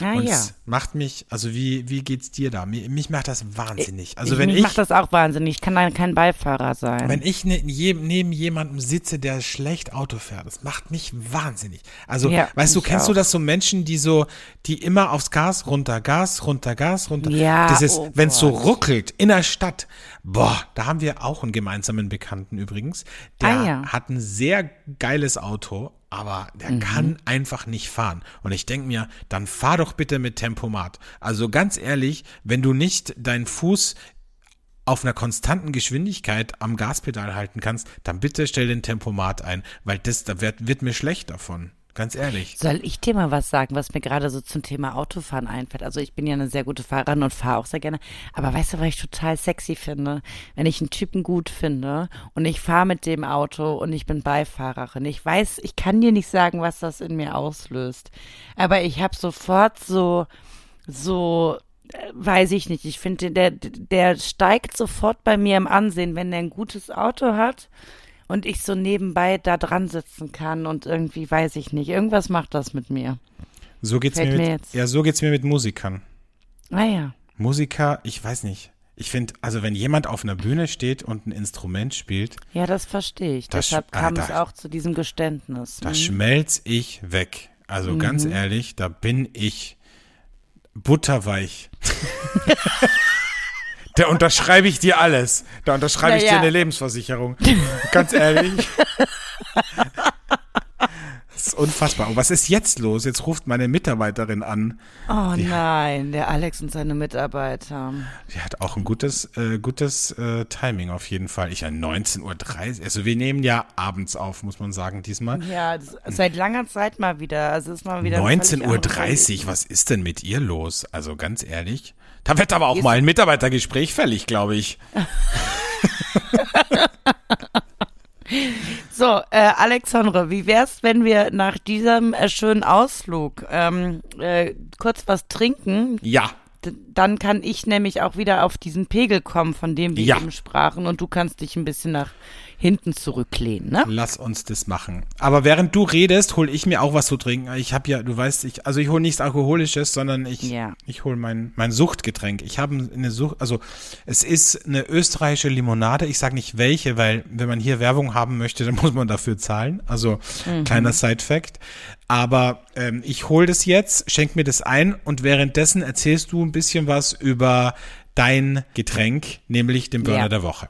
Ah, Und ja. es macht mich, also wie, wie geht's dir da? Mich, mich macht das wahnsinnig. Also ich, wenn mich ich, macht das auch wahnsinnig. Ich kann dann kein Beifahrer sein. wenn ich ne, je, neben jemandem sitze, der schlecht Auto fährt, das macht mich wahnsinnig. Also, Ja, weißt du, kennst du auch. das so Menschen, die so, die immer aufs Gas, runter, Gas, runter, Gas, runter. Ja, Das ist, oh wenn es so ruckelt in der Stadt. Boah, da haben wir auch einen gemeinsamen Bekannten übrigens. Der Ah, ja. hat ein sehr geiles Auto, aber der Mhm. kann einfach nicht fahren. Und ich denke mir, dann fahr doch bitte mit Tempomat. Also ganz ehrlich, wenn du nicht deinen Fuß auf einer konstanten Geschwindigkeit am Gaspedal halten kannst, dann bitte stell den Tempomat ein, weil das, da wird, wird mir schlecht davon. Ganz ehrlich. Soll ich dir mal was sagen, was mir gerade so zum Thema Autofahren einfällt? Also ich bin ja eine sehr gute Fahrerin und fahre auch sehr gerne. Aber weißt du, was ich total sexy finde? Wenn ich einen Typen gut finde und ich fahre mit dem Auto und ich bin Beifahrerin. Ich weiß, ich kann dir nicht sagen, was das in mir auslöst. Aber ich habe sofort so, so, äh, weiß ich nicht. Ich finde, der, der steigt sofort bei mir im Ansehen, wenn der ein gutes Auto hat und ich so nebenbei da dran sitzen kann und irgendwie weiß ich nicht. Irgendwas macht das mit mir. So geht's Fällt mir mit, mir jetzt. ja, so geht's mir mit Musikern. Ah ja. Musiker, ich weiß nicht. Ich finde, also wenn jemand auf einer Bühne steht und ein Instrument spielt, Ja, das verstehe ich. Das- Deshalb ah, kam da- es auch zu diesem Geständnis. da Mhm. schmelz ich weg. Also ganz ehrlich, da bin ich butterweich. Da unterschreibe ich dir alles. Da unterschreibe ich Naja. dir eine Lebensversicherung. Ganz ehrlich. Das ist unfassbar. Und was ist jetzt los? Jetzt ruft meine Mitarbeiterin an. Oh nein, der Alex und seine Mitarbeiter. Die hat auch ein gutes, äh, gutes äh, Timing auf jeden Fall. Ich ja 19.30 Uhr. Also wir nehmen ja abends auf, muss man sagen, diesmal. Ja, seit langer Zeit mal wieder. Also ist mal wieder. ein völlig 19.30 Uhr, was ist denn mit ihr los? Also ganz ehrlich. Da wird aber auch mal ein Mitarbeitergespräch fällig, glaube ich. So, äh, Alexandre, wie wär's, wenn wir nach diesem äh, schönen Ausflug ähm, äh, kurz was trinken? Ja, D dann kann ich nämlich auch wieder auf diesen Pegel kommen, von dem wir Ja. eben sprachen, und du kannst dich ein bisschen nach hinten zurücklehnen, ne? lass uns das machen. Aber während du redest, hol ich mir auch was zu trinken. Ich habe ja, du weißt, ich, also ich hole nichts Alkoholisches, sondern ich, Ja. ich hole mein, mein Suchtgetränk. Ich habe eine Sucht, also es ist eine österreichische Limonade. Ich sage nicht welche, weil wenn man hier Werbung haben möchte, dann muss man dafür zahlen. Also kleiner Side-Fact. Aber ähm, ich hole das jetzt, schenk mir das ein und währenddessen erzählst du ein bisschen was über dein Getränk, nämlich den Burner Ja. der Woche.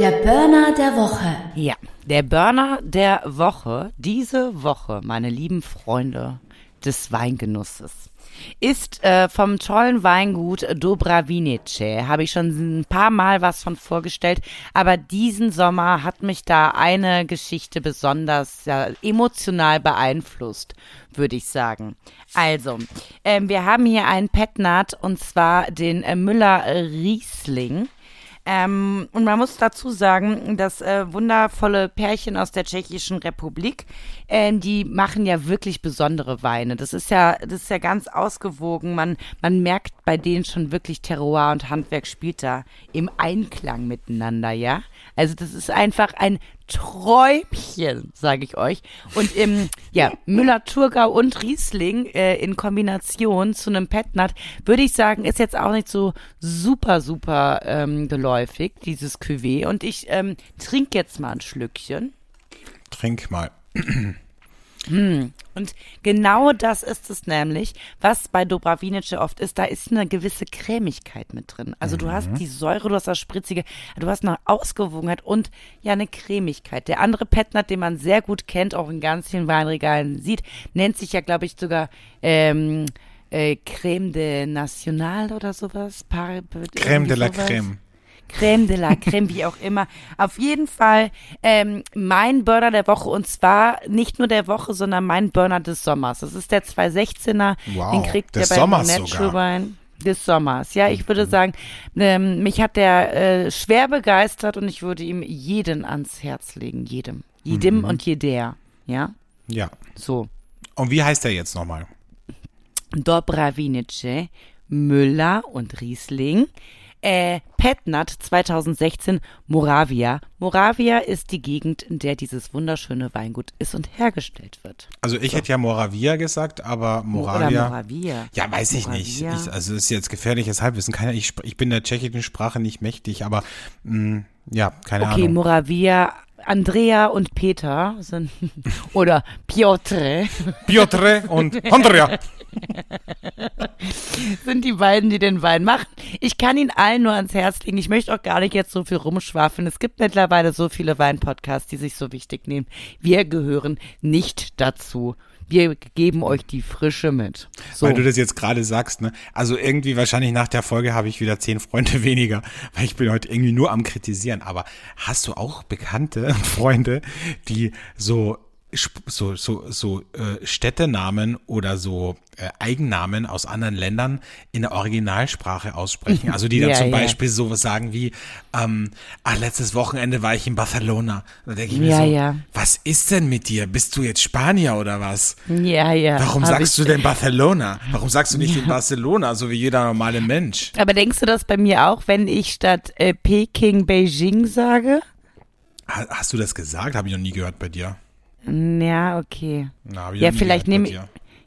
Der Burner der Woche. Ja, der Burner der Woche, diese Woche, meine lieben Freunde des Weingenusses, ist äh, vom tollen Weingut Dobravinice. Habe ich schon ein paar Mal was von vorgestellt, aber diesen Sommer hat mich da eine Geschichte besonders ja, emotional beeinflusst, würde ich sagen. Also, ähm, wir haben hier einen Petnat und zwar den äh, Müller Riesling. Ähm, und man muss dazu sagen, das äh, wundervolle Pärchen aus der Tschechischen Republik, äh, die machen ja wirklich besondere Weine. Das ist ja, das ist ja ganz ausgewogen. Man, man merkt bei denen schon wirklich Terroir und Handwerk spielt da im Einklang miteinander, ja. Also das ist einfach ein Träumchen, sage ich euch. Und im ja, Müller-Thurgau und Riesling äh, in Kombination zu einem Petnat, würde ich sagen, ist jetzt auch nicht so super, super ähm, geläufig, dieses Cuvée. Und ich ähm, trinke jetzt mal ein Schlückchen. Trink mal. Hm. Und genau das ist es nämlich, was bei Dobravinice oft ist. Da ist eine gewisse Cremigkeit mit drin. Also mhm. du hast mhm. die Säure, du hast das Spritzige, du hast eine Ausgewogenheit und ja eine Cremigkeit. Der andere Petnat, den man sehr gut kennt, auch in ganz vielen Weinregalen sieht, nennt sich ja, glaube ich, sogar ähm, äh, Creme de National oder sowas. Par Creme de la sowas. Creme. Creme de la Creme, wie auch immer. Auf jeden Fall ähm, mein Burner der Woche und zwar nicht nur der Woche, sondern mein Burner des Sommers. Das ist der 216er. Wow, den kriegt Sommers bei Natural Wine des Sommers. Ja, ich würde sagen, ähm, mich hat der äh, schwer begeistert und ich würde ihm jeden ans Herz legen. Jedem. Jedem mhm. und jeder. Ja? Ja. So. Und wie heißt er jetzt nochmal? Dobravinice, Müller und Riesling äh, Petnat 2016 Moravia. Moravia ist die Gegend, in der dieses wunderschöne Weingut ist und hergestellt wird. Also ich so. hätte ja Moravia gesagt, aber Moravia. Oder Moravia. Ja, weiß ich Moravia. nicht. Ich, also ist jetzt gefährliches Halbwissen. Keine, ich, ich bin der tschechischen Sprache nicht mächtig, aber mh, mm, ja, keine okay, Ahnung. Okay, Moravia Andrea und Peter sind oder Piotr. Piotr und Andrea. sind die beiden, die den Wein machen. Ich kann ihn allen nur ans Herz legen. Ich möchte auch gar nicht jetzt so viel rumschwafeln. Es gibt mittlerweile so viele Weinpodcasts, die sich so wichtig nehmen. Wir gehören nicht dazu. Wir geben euch die Frische mit. So. Weil du das jetzt gerade sagst, ne? Also irgendwie wahrscheinlich nach der Folge habe ich wieder zehn Freunde weniger, weil ich bin heute irgendwie nur am kritisieren. Aber hast du auch bekannte Freunde, die so so so so äh, Städtenamen oder so äh, Eigennamen aus anderen Ländern in der Originalsprache aussprechen. Also die dann ja, zum ja. Beispiel so sagen wie, ähm, ah, letztes Wochenende war ich in Barcelona. Da denke ich mir ja, so, ja. was ist denn mit dir? Bist du jetzt Spanier oder was? Ja, ja. Warum sagst du denn Barcelona? Warum sagst du nicht in Barcelona, so wie jeder normale Mensch? Aber denkst du das bei mir auch, wenn ich statt äh, Peking Beijing sage? Hast du das gesagt? Habe ich noch nie gehört bei dir. Ja, okay. Na, ja, vielleicht nehme ich.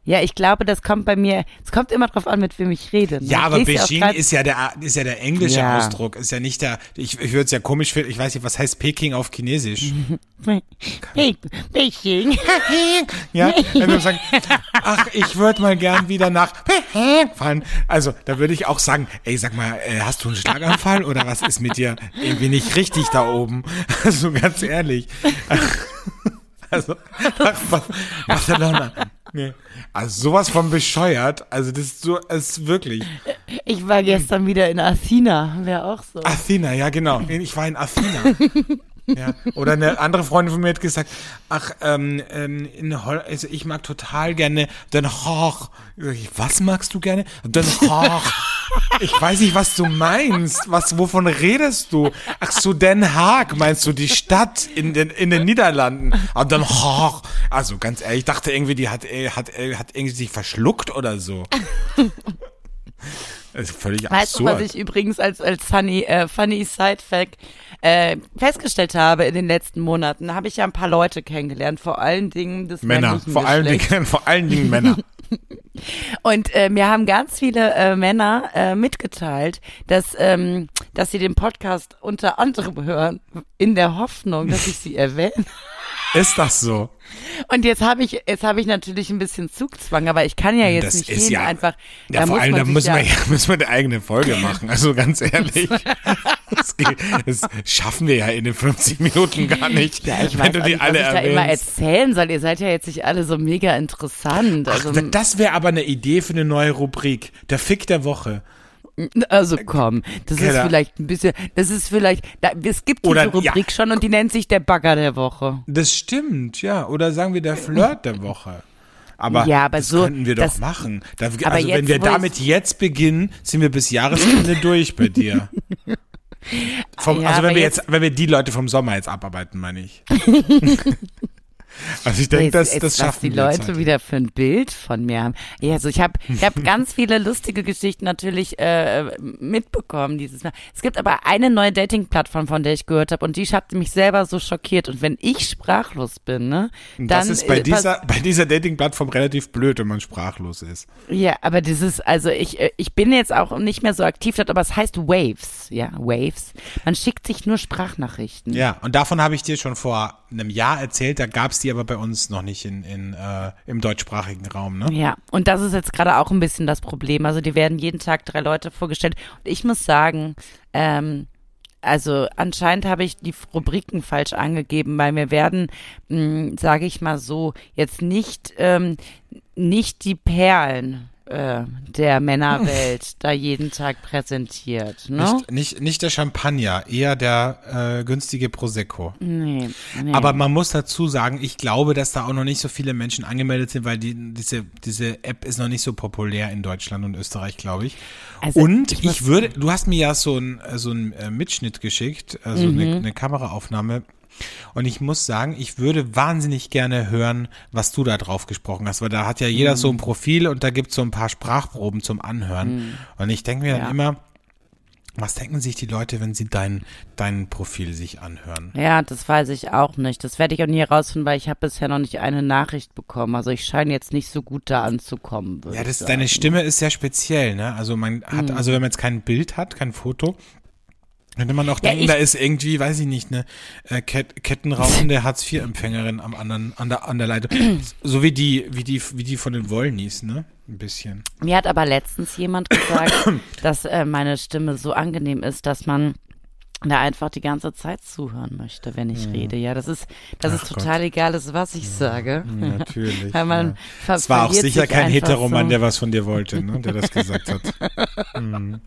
Ja, ich glaube, das kommt bei mir, es kommt immer drauf an, mit wem ich rede. Ne? Ja, aber Beijing ist ja der, ist ja der englische ja. Ausdruck, ist ja nicht der, ich, ich würde es ja komisch finden, ich weiß nicht, was heißt Peking auf Chinesisch? Beijing. ja, wenn wir sagen, ach, ich würde mal gern wieder nach fahren. Also, da würde ich auch sagen, ey, sag mal, äh, hast du einen Schlaganfall oder was ist mit dir irgendwie nicht richtig da oben? Also, ganz ehrlich. Also, Barcelona. Nee. Also sowas von bescheuert. Also das ist so, es ist wirklich. Ich war gestern wieder in Athena, wäre auch so. Athena, ja genau. Ich war in Athena. Ja. Oder eine andere Freundin von mir hat gesagt, ach, ähm, ähm, in Hol also ich mag total gerne Den Haag. Was magst du gerne? Den Haag. Ich weiß nicht, was du meinst. Was, wovon redest du? Ach so, Den Haag meinst du, die Stadt in den, in den Niederlanden. Ah, Den Haag. Also ganz ehrlich, ich dachte irgendwie, die hat, äh, hat, äh, hat irgendwie sich verschluckt oder so. Das ist völlig weißt absurd. Weißt du, was ich übrigens als, als funny, äh, funny Side-Fact äh, festgestellt habe in den letzten Monaten? Habe ich ja ein paar Leute kennengelernt, vor allen Dingen des Männer, vor allen Dingen, vor allen Dingen Männer. Und äh, mir haben ganz viele äh, Männer äh, mitgeteilt, dass, ähm, dass sie den Podcast unter anderem hören, in der Hoffnung, dass ich sie erwähne. Ist das so? Und jetzt habe ich, jetzt habe ich natürlich ein bisschen Zugzwang, aber ich kann ja jetzt das nicht ist ja, einfach. Ja, vor allem, da müssen, ja wir, müssen wir eine eigene Folge machen. Also ganz ehrlich. Das, geht, das schaffen wir ja in den 50 Minuten gar nicht. Ja, ich wenn weiß du die alle was ich da immer erwähnst. erzählen soll. Ihr seid ja jetzt nicht alle so mega interessant. Also, Ach, das wäre aber eine Idee für eine neue Rubrik. Der Fick der Woche. also komm, das ist Keller. vielleicht ein bisschen, das ist vielleicht, da, es gibt diese Oder- Rubrik schon und die nennt sich der Bagger der Woche. Das stimmt, ja. Oder sagen wir der Flirt der Woche. Aber, Ja, aber das so- könnten wir doch das- machen. Da, also wenn wir damit jetzt beginnen, sind wir bis Jahresende durch bei dir. Vom, Ja, also wenn wir jetzt- jetzt, wenn wir die Leute vom Sommer jetzt abarbeiten, meine ich. also ich denke, das, das was schaffen die wir Leute zeitlich. wieder für ein Bild von mir haben. Ja, also ich habe ich hab ganz viele lustige Geschichten natürlich äh, mitbekommen dieses Mal. Es gibt aber eine neue Dating-Plattform, von der ich gehört habe und die hat mich selber so schockiert. Und wenn ich sprachlos bin, ne, dann das ist bei äh, dieser, bei dieser Dating-Plattform relativ blöd, wenn man sprachlos ist. Ja, aber dieses, also ich, äh, ich bin jetzt auch nicht mehr so aktiv dort, aber es heißt Waves, ja, Waves. Man schickt sich nur Sprachnachrichten. Ja, und davon habe ich dir schon vor einem Jahr erzählt, da gab es die aber bei uns noch nicht in, in, äh, im deutschsprachigen Raum, ne? Ja, und das ist jetzt gerade auch ein bisschen das Problem. Also die werden jeden Tag drei Leute vorgestellt. Und ich muss sagen, ähm, also anscheinend habe ich die Rubriken falsch angegeben, weil wir werden, sage ich mal so, jetzt nicht, ähm, nicht die Perlen äh, der Männerwelt da jeden Tag präsentiert. Ne? Nicht, nicht, nicht der Champagner, eher der äh, günstige Prosecco. Nee, nee. Aber man muss dazu sagen, ich glaube, dass da auch noch nicht so viele Menschen angemeldet sind, weil die, diese, diese App ist noch nicht so populär in Deutschland und Österreich, glaube ich. Also, und ich ich, würde, du hast mir ja so ein, so ein äh, Mitschnitt geschickt, also Mhm. eine, eine Kameraaufnahme. Und ich muss sagen, ich würde wahnsinnig gerne hören, was du da drauf gesprochen hast, weil da hat ja jeder Mhm. so ein Profil und da gibt's so ein paar Sprachproben zum Anhören. Und ich denke mir dann Ja. immer, was denken sich die Leute, wenn sie dein, dein Profil sich anhören? Ja, das weiß ich auch nicht. Das werde ich auch nie herausfinden, weil ich habe bisher noch nicht eine Nachricht bekommen. Also ich scheine jetzt nicht so gut da anzukommen. Ja, das, deine Stimme ist sehr speziell, ne? Also man hat, also wenn man jetzt kein Bild hat, kein Foto, könnte man auch Ja, denken, da ist irgendwie, weiß ich nicht, eine äh, Ket kettenrauchende Hartz-IV-Empfängerin am anderen, an der, an der Leitung. so wie die, wie die, wie die von den Wollnies, ne? Ein bisschen. Mir hat aber letztens jemand gesagt, dass äh, meine Stimme so angenehm ist, dass man da einfach die ganze Zeit zuhören möchte, wenn ich rede. Ja, das ist, das Ach ist total egal, ist, was ich sage. Natürlich. Weil man ver Es war auch sicher sich kein einfach Heteromann, so. der was von dir wollte, ne? der das gesagt hat. Hm.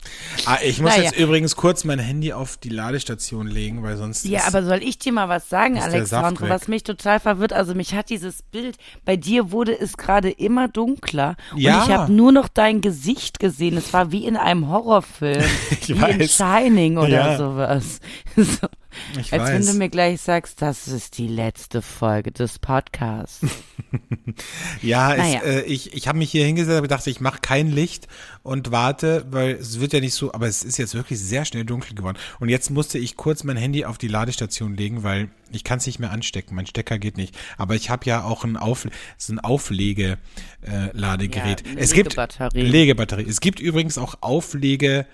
ah, ich muss Naja. jetzt übrigens kurz mein Handy auf die Ladestation legen, weil sonst Ja, aber soll ich dir mal was sagen, weg. was mich total verwirrt? Also mich hat dieses Bild, bei dir wurde es gerade immer dunkler Ja. und ich habe nur noch dein Gesicht gesehen. Es war wie in einem Horrorfilm, wie in weiß. Shining oder Ja. Sowas. So, ich als wenn weiß. du mir gleich sagst, das ist die letzte Folge des Podcasts. Ja, Naja. es, äh, ich, ich habe mich hier hingesetzt und gedacht, ich mache kein Licht und warte, weil es wird ja nicht so, aber es ist jetzt wirklich sehr schnell dunkel geworden. Und jetzt musste ich kurz mein Handy auf die Ladestation legen, weil ich kann es nicht mehr anstecken. Mein Stecker geht nicht. Aber ich habe ja auch ein, Auf, so ein Auflege äh. Ja, es gibt Legebatterie. Es gibt übrigens auch Auflege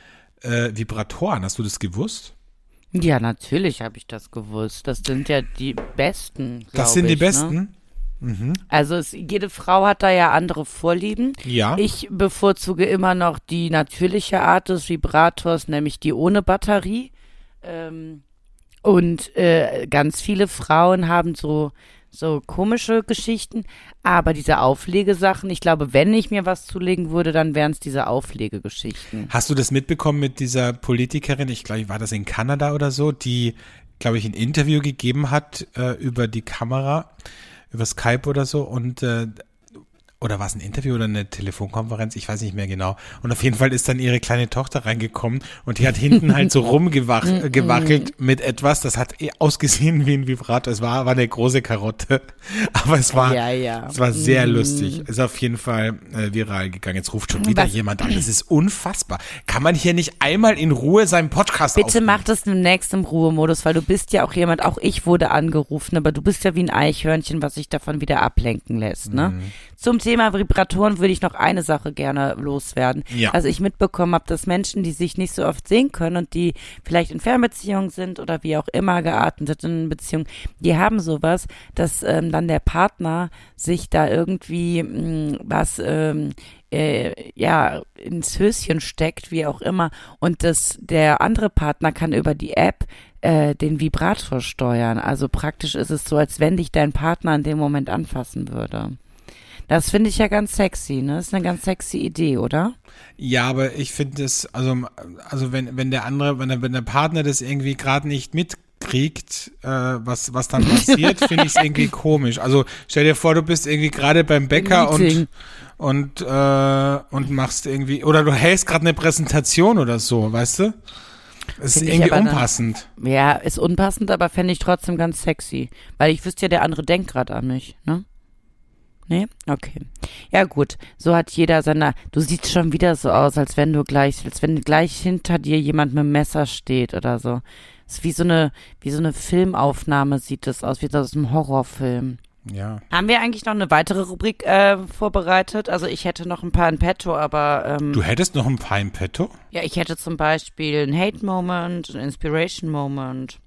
äh. Hast du das gewusst? Ja, natürlich habe ich das gewusst. Das sind ja die besten. Das sind die ich, Ne? besten. Also es, jede Frau hat da ja andere Vorlieben. Ja. Ich bevorzuge immer noch die natürliche Art des Vibrators, nämlich die ohne Batterie. Ähm, und äh, ganz viele Frauen haben so so komische Geschichten, aber diese Auflegesachen, ich glaube, wenn ich mir was zulegen würde, dann wären es diese Auflegegeschichten. Hast du das mitbekommen mit dieser Politikerin, ich glaube, war das in Kanada oder so, die, glaube ich, ein Interview gegeben hat äh, über die Kamera, über Skype oder so und äh, oder war es ein Interview oder eine Telefonkonferenz? Ich weiß nicht mehr genau. Und auf jeden Fall ist dann ihre kleine Tochter reingekommen und die hat hinten halt so rumgewackelt mit etwas. Das hat eh ausgesehen wie ein Vibrator. Es war, war eine große Karotte. Aber es war, Ja, ja. es war sehr lustig. Ist auf jeden Fall äh, viral gegangen. Jetzt ruft schon wieder Was- jemand an. Das ist unfassbar. Kann man hier nicht einmal in Ruhe seinen Podcast Bitte aufnehmen? mach das demnächst im Ruhemodus, weil du bist ja auch jemand, auch ich wurde angerufen, aber du bist ja wie ein Eichhörnchen, was sich davon wieder ablenken lässt, ne? Mhm. Zum Thema Vibratoren würde ich noch eine Sache gerne loswerden. Ja. Also ich mitbekommen habe, dass Menschen, die sich nicht so oft sehen können und die vielleicht in Fernbeziehungen sind oder wie auch immer geartet in Beziehungen, die haben sowas, dass ähm, dann der Partner sich da irgendwie mh, was ähm, äh, ja ins Höschen steckt, wie auch immer, und das der andere Partner kann über die App äh, den Vibrator steuern. Also praktisch ist es so, als wenn dich dein Partner in dem Moment anfassen würde. Das finde ich ja ganz sexy, ne? Das ist eine ganz sexy Idee, oder? Ja, aber ich finde es, also, also wenn, wenn der andere, wenn der, wenn der Partner das irgendwie gerade nicht mitkriegt, äh, was, was dann passiert, finde ich es irgendwie komisch. Also stell dir vor, du bist irgendwie gerade beim Bäcker und, und, äh, und machst irgendwie, oder du hältst gerade eine Präsentation oder so, weißt du? Es ist irgendwie unpassend. Eine, ja, ist unpassend, aber fände ich trotzdem ganz sexy. Weil ich wüsste ja, der andere denkt gerade an mich, ne? Nee? Okay. Ja, gut. So hat jeder seine. Du siehst schon wieder so aus, als wenn du gleich, als wenn gleich hinter dir jemand mit dem Messer steht oder so. Ist wie so eine, wie so eine Filmaufnahme sieht das aus, wie aus einem Horrorfilm. Ja. Haben wir eigentlich noch eine weitere Rubrik äh, vorbereitet? Also ich hätte noch ein paar in petto, aber. Ähm, du hättest noch ein paar in petto? Ja, ich hätte zum Beispiel ein Hate-Moment, ein Inspiration-Moment.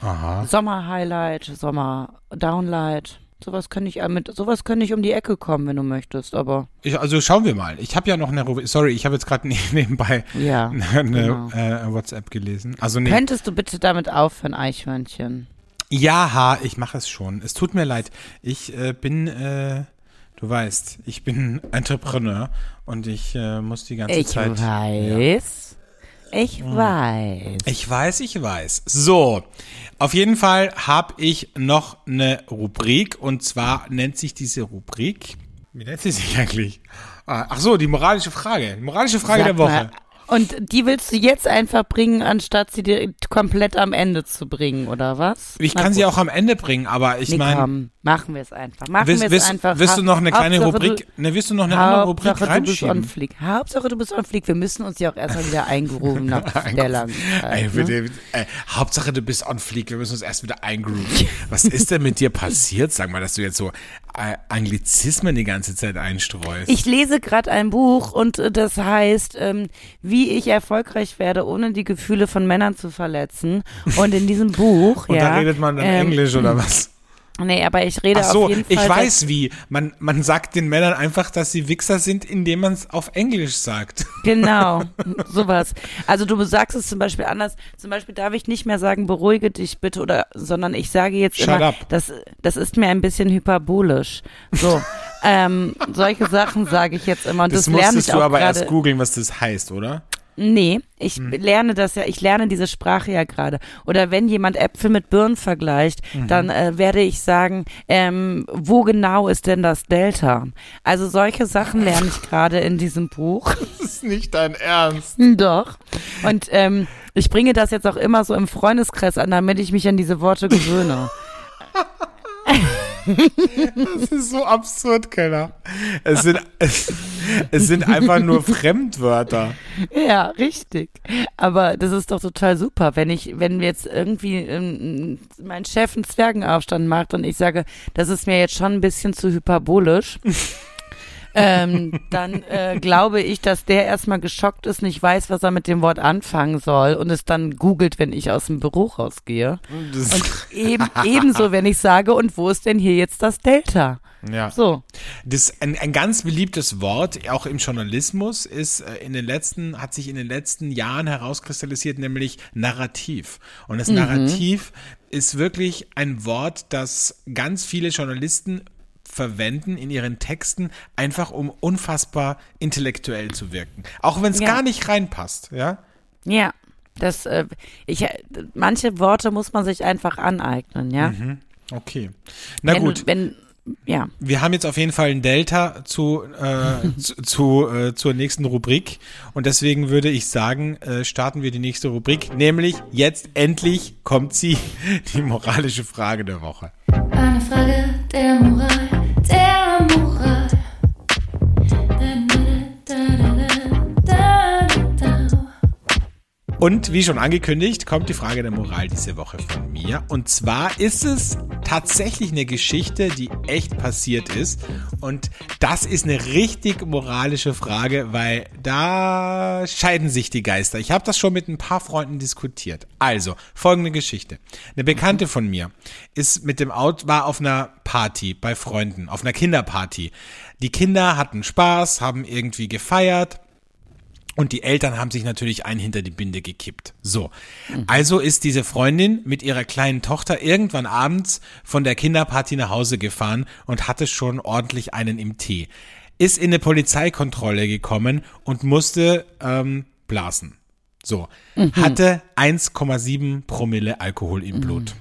Aha. Sommer-Highlight, Sommer-Downlight. Sowas kann ich äh, mit sowas kann ich um die Ecke kommen, wenn du möchtest, aber. Ich, also schauen wir mal. Ich habe ja noch eine sorry, ich habe jetzt gerade nebenbei ja, eine, genau. äh, WhatsApp gelesen. Also nee. Könntest du bitte damit aufhören, Eichhörnchen? Ja, ich mache es schon. Es tut mir leid. Ich äh, bin äh, du weißt, ich bin Entrepreneur und ich äh, muss die ganze ich Zeit Ich weiß. Ja. Ich hm. weiß. Ich weiß, ich weiß. So, auf jeden Fall habe ich noch eine Rubrik und zwar nennt sich diese Rubrik, wie nennt sie sich eigentlich? Ah, ach so, die moralische Frage. Die moralische Frage Sag der Woche. Mal, und die willst du jetzt einfach bringen, anstatt sie dir komplett am Ende zu bringen, oder was? Ich kann sie auch am Ende bringen, aber ich nee, meine. Machen wir es einfach. Machen wir es einfach. Wirst du noch eine kleine Hauptsache Rubrik, ne, wirst du noch eine andere Rubrik Hauptsache, reinschieben? Du bist on fleek. Hauptsache, du bist on fleek. Wir müssen uns ja auch erstmal wieder eingrooven nach der langen Zeit. Ne? Äh, Hauptsache, du bist on fleek. Wir müssen uns erst wieder eingrooven. Was ist denn mit dir passiert? Sag mal, dass du jetzt so Anglizismen die ganze Zeit einstreust. Ich lese gerade ein Buch und äh, das heißt, ähm, wie ich erfolgreich werde, ohne die Gefühle von Männern zu verletzen. Und in diesem Buch, und ja. Und da redet man dann ähm, Englisch oder was? Nee, aber ich rede Ach so, auf jeden Fall. Ich weiß wie. Man, man sagt den Männern einfach, dass sie Wichser sind, indem man es auf Englisch sagt. Genau, sowas. Also du sagst es zum Beispiel anders. Zum Beispiel darf ich nicht mehr sagen, beruhige dich bitte, oder, sondern ich sage jetzt Shut immer, up. das, das ist mir ein bisschen hyperbolisch. So. ähm, solche Sachen sage ich jetzt immer. Und das, das auch du aber grade. erst googeln, was das heißt, oder? Nee, ich hm. lerne das ja, ich lerne diese Sprache ja gerade. Oder wenn jemand Äpfel mit Birnen vergleicht, mhm. dann äh, werde ich sagen, ähm, wo genau ist denn das Delta? Also solche Sachen lerne ich gerade in diesem Buch. Das ist nicht dein Ernst. Doch. Und ähm, ich bringe das jetzt auch immer so im Freundeskreis an, damit ich mich an diese Worte gewöhne. Das ist so absurd, Keller. Es sind, es, es sind einfach nur Fremdwörter. Ja, richtig. Aber das ist doch total super, wenn ich, wenn jetzt irgendwie ähm, mein Chef einen Zwergenaufstand macht und ich sage, das ist mir jetzt schon ein bisschen zu hyperbolisch ähm, dann äh, glaube ich, dass der erstmal geschockt ist, nicht weiß, was er mit dem Wort anfangen soll und es dann googelt, wenn ich aus dem Büro rausgehe. Das und eben, ebenso, wenn ich sage, und wo ist denn hier jetzt das Delta? Ja. So. Das, ein, ein ganz beliebtes Wort, auch im Journalismus, ist äh, in den letzten, hat sich in den letzten Jahren herauskristallisiert, nämlich Narrativ. Und das mhm. Narrativ ist wirklich ein Wort, das ganz viele Journalisten verwenden in ihren Texten, einfach um unfassbar intellektuell zu wirken. Auch wenn es ja. gar nicht reinpasst, ja? Ja. Das, äh, ich, manche Worte muss man sich einfach aneignen, ja. Mhm. Okay. Na wenn, gut. Wenn, ja. Wir haben jetzt auf jeden Fall ein Delta zu, äh, zu, zu äh, zur nächsten Rubrik und deswegen würde ich sagen, äh, starten wir die nächste Rubrik, nämlich jetzt endlich kommt sie, die moralische Frage der Woche. Eine Frage der Moral der Und wie schon angekündigt, kommt die Frage der Moral diese Woche von mir. Und zwar ist es tatsächlich eine Geschichte, die echt passiert ist. Und das ist eine richtig moralische Frage, weil da scheiden sich die Geister. Ich habe das schon mit ein paar Freunden diskutiert. Also, folgende Geschichte. Eine Bekannte von mir ist mit dem Auto, war auf einer Party bei Freunden, auf einer Kinderparty. Die Kinder hatten Spaß, haben irgendwie gefeiert und die Eltern haben sich natürlich ein hinter die Binde gekippt. So. Also ist diese Freundin mit ihrer kleinen Tochter irgendwann abends von der Kinderparty nach Hause gefahren und hatte schon ordentlich einen im Tee. Ist in eine Polizeikontrolle gekommen und musste ähm, blasen. So. Hatte 1,7 Promille Alkohol im Blut.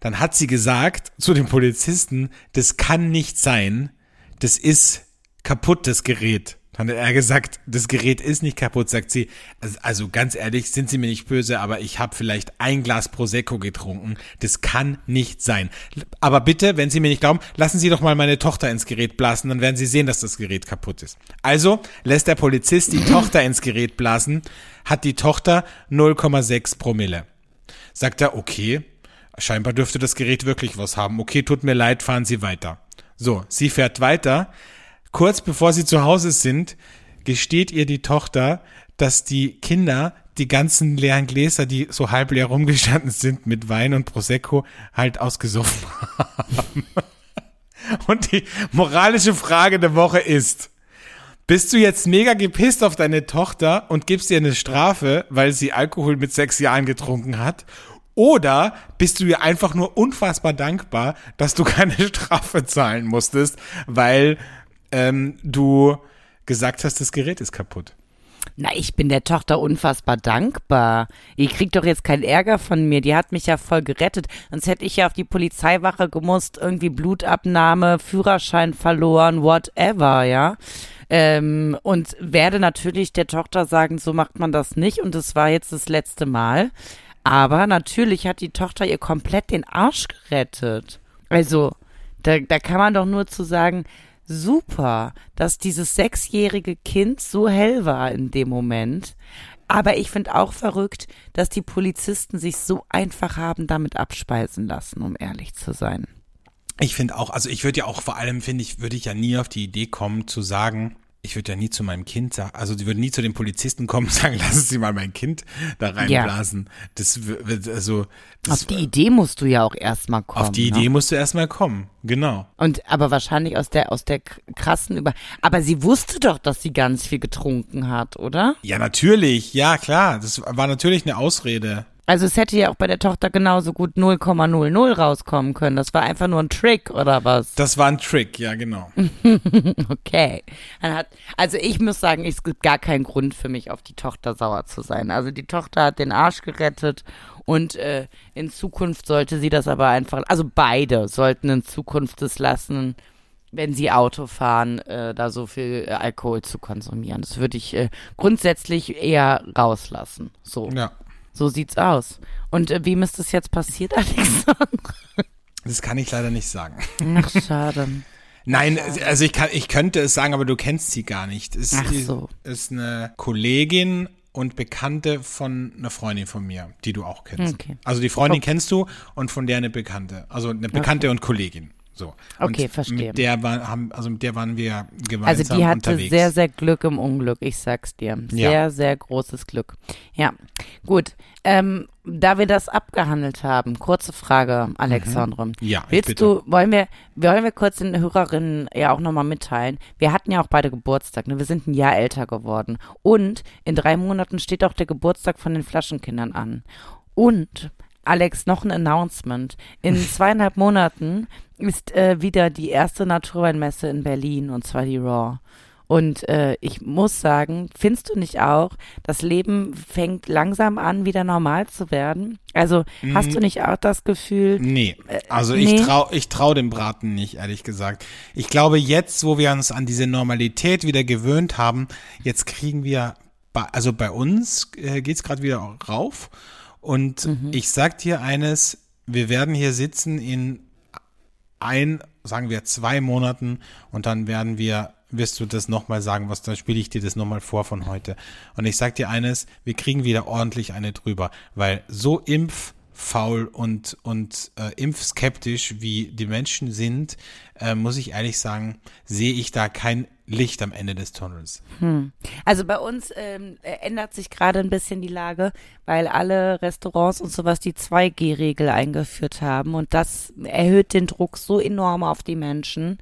Dann hat sie gesagt zu dem Polizisten, das kann nicht sein, das ist kaputtes Gerät. Dann hat er gesagt, das Gerät ist nicht kaputt, sagt sie. Also, also ganz ehrlich, sind Sie mir nicht böse, aber ich habe vielleicht ein Glas Prosecco getrunken. Das kann nicht sein. Aber bitte, wenn Sie mir nicht glauben, lassen Sie doch mal meine Tochter ins Gerät blasen, dann werden Sie sehen, dass das Gerät kaputt ist. Also lässt der Polizist die Tochter ins Gerät blasen, hat die Tochter 0,6 Promille. Sagt er, okay, scheinbar dürfte das Gerät wirklich was haben. Okay, tut mir leid, fahren Sie weiter. So, sie fährt weiter. Kurz bevor sie zu Hause sind, gesteht ihr die Tochter, dass die Kinder die ganzen leeren Gläser, die so halb leer rumgestanden sind mit Wein und Prosecco, halt ausgesoffen haben. Und die moralische Frage der Woche ist, bist du jetzt mega gepisst auf deine Tochter und gibst ihr eine Strafe, weil sie Alkohol mit sechs Jahren getrunken hat? Oder bist du ihr einfach nur unfassbar dankbar, dass du keine Strafe zahlen musstest, weil ähm, du gesagt hast, das Gerät ist kaputt? Na, ich bin der Tochter unfassbar dankbar. Ihr kriegt doch jetzt keinen Ärger von mir. Die hat mich ja voll gerettet. Sonst hätte ich ja auf die Polizeiwache gemusst, irgendwie Blutabnahme, Führerschein verloren, whatever, ja. Ähm, und werde natürlich der Tochter sagen, so macht man das nicht. Und es war jetzt das letzte Mal. Aber natürlich hat die Tochter ihr komplett den Arsch gerettet. Also, da, da kann man doch nur zu sagen, super, dass dieses sechsjährige Kind so hell war in dem Moment. Aber ich finde auch verrückt, dass die Polizisten sich so einfach haben damit abspeisen lassen, um ehrlich zu sein. Ich finde auch, also ich würde ja auch vor allem, finde ich, würde ich ja nie auf die Idee kommen zu sagen, ich würde ja nie zu meinem Kind sagen, also die würden nie zu den Polizisten kommen und sagen, lassen Sie mal mein Kind da reinblasen. Das wird, also. Das, Auf die Idee musst du ja auch erstmal kommen. auf die ne? Idee musst du erstmal kommen. Genau. Und aber wahrscheinlich aus der aus der krassen über. Aber sie wusste doch, dass sie ganz viel getrunken hat, oder? Ja, natürlich. Ja, klar. Das war natürlich eine Ausrede. Also es hätte ja auch bei der Tochter genauso gut 0,00 rauskommen können. Das war einfach nur ein Trick oder was? Das war ein Trick, ja, genau. Okay. Hat, also ich muss sagen, es gibt gar keinen Grund für mich, auf die Tochter sauer zu sein. Also die Tochter hat den Arsch gerettet und äh, in Zukunft sollte sie das aber einfach, also beide sollten in Zukunft es lassen, wenn sie Auto fahren, äh, da so viel äh, Alkohol zu konsumieren. Das würde ich äh, grundsätzlich eher rauslassen. So, Ja. So sieht's aus. Und äh, wem ist das jetzt passiert, Alexander? Das kann ich leider nicht sagen. Ach, schade. Nein, also ich kann, ich könnte es sagen, aber du kennst sie gar nicht. Es Ach so. ist eine Kollegin und Bekannte von einer Freundin von mir, die du auch kennst. Okay. Also die Freundin kennst du und von der eine Bekannte. Also eine Bekannte und Kollegin. So. Okay, und verstehe. Mit der war, haben, also mit der waren wir gemeinsam Also die hatte unterwegs. sehr, sehr Glück im Unglück, ich sag's dir. Sehr, Ja. sehr großes Glück. Ja, gut. Ähm, da wir das abgehandelt haben, kurze Frage, Alexandre. Mhm. Ja, Willst bitte. du, wollen wir, wollen wir kurz den Hörerinnen ja auch nochmal mitteilen? Wir hatten ja auch beide Geburtstag, ne? Wir sind ein Jahr älter geworden. Und in drei Monaten steht auch der Geburtstag von den Flaschenkindern an. Und Alex, noch ein Announcement. In zweieinhalb Monaten ist äh, wieder die erste Naturweinmesse in Berlin und zwar die Raw. Und äh, ich muss sagen, findest du nicht auch, das Leben fängt langsam an, wieder normal zu werden? Also hast du nicht auch das Gefühl, Nee, also Äh, nee. ich trau, ich trau dem Braten nicht, ehrlich gesagt. Ich glaube, jetzt, wo wir uns an diese Normalität wieder gewöhnt haben, jetzt kriegen wir, also bei uns äh, geht's gerade wieder rauf. Und Mhm. ich sag dir eines, wir werden hier sitzen in ein, sagen wir, zwei Monaten und dann werden wir wirst du das nochmal sagen, was, dann spiele ich dir das nochmal vor von heute. Und ich sag dir eines, wir kriegen wieder ordentlich eine drüber, weil so impffaul und, und äh, impfskeptisch wie die Menschen sind, äh, muss ich ehrlich sagen, sehe ich da kein Licht am Ende des Tunnels. Hm. Also bei uns ähm, ändert sich gerade ein bisschen die Lage, weil alle Restaurants und sowas die 2G-Regel eingeführt haben und das erhöht den Druck so enorm auf die Menschen,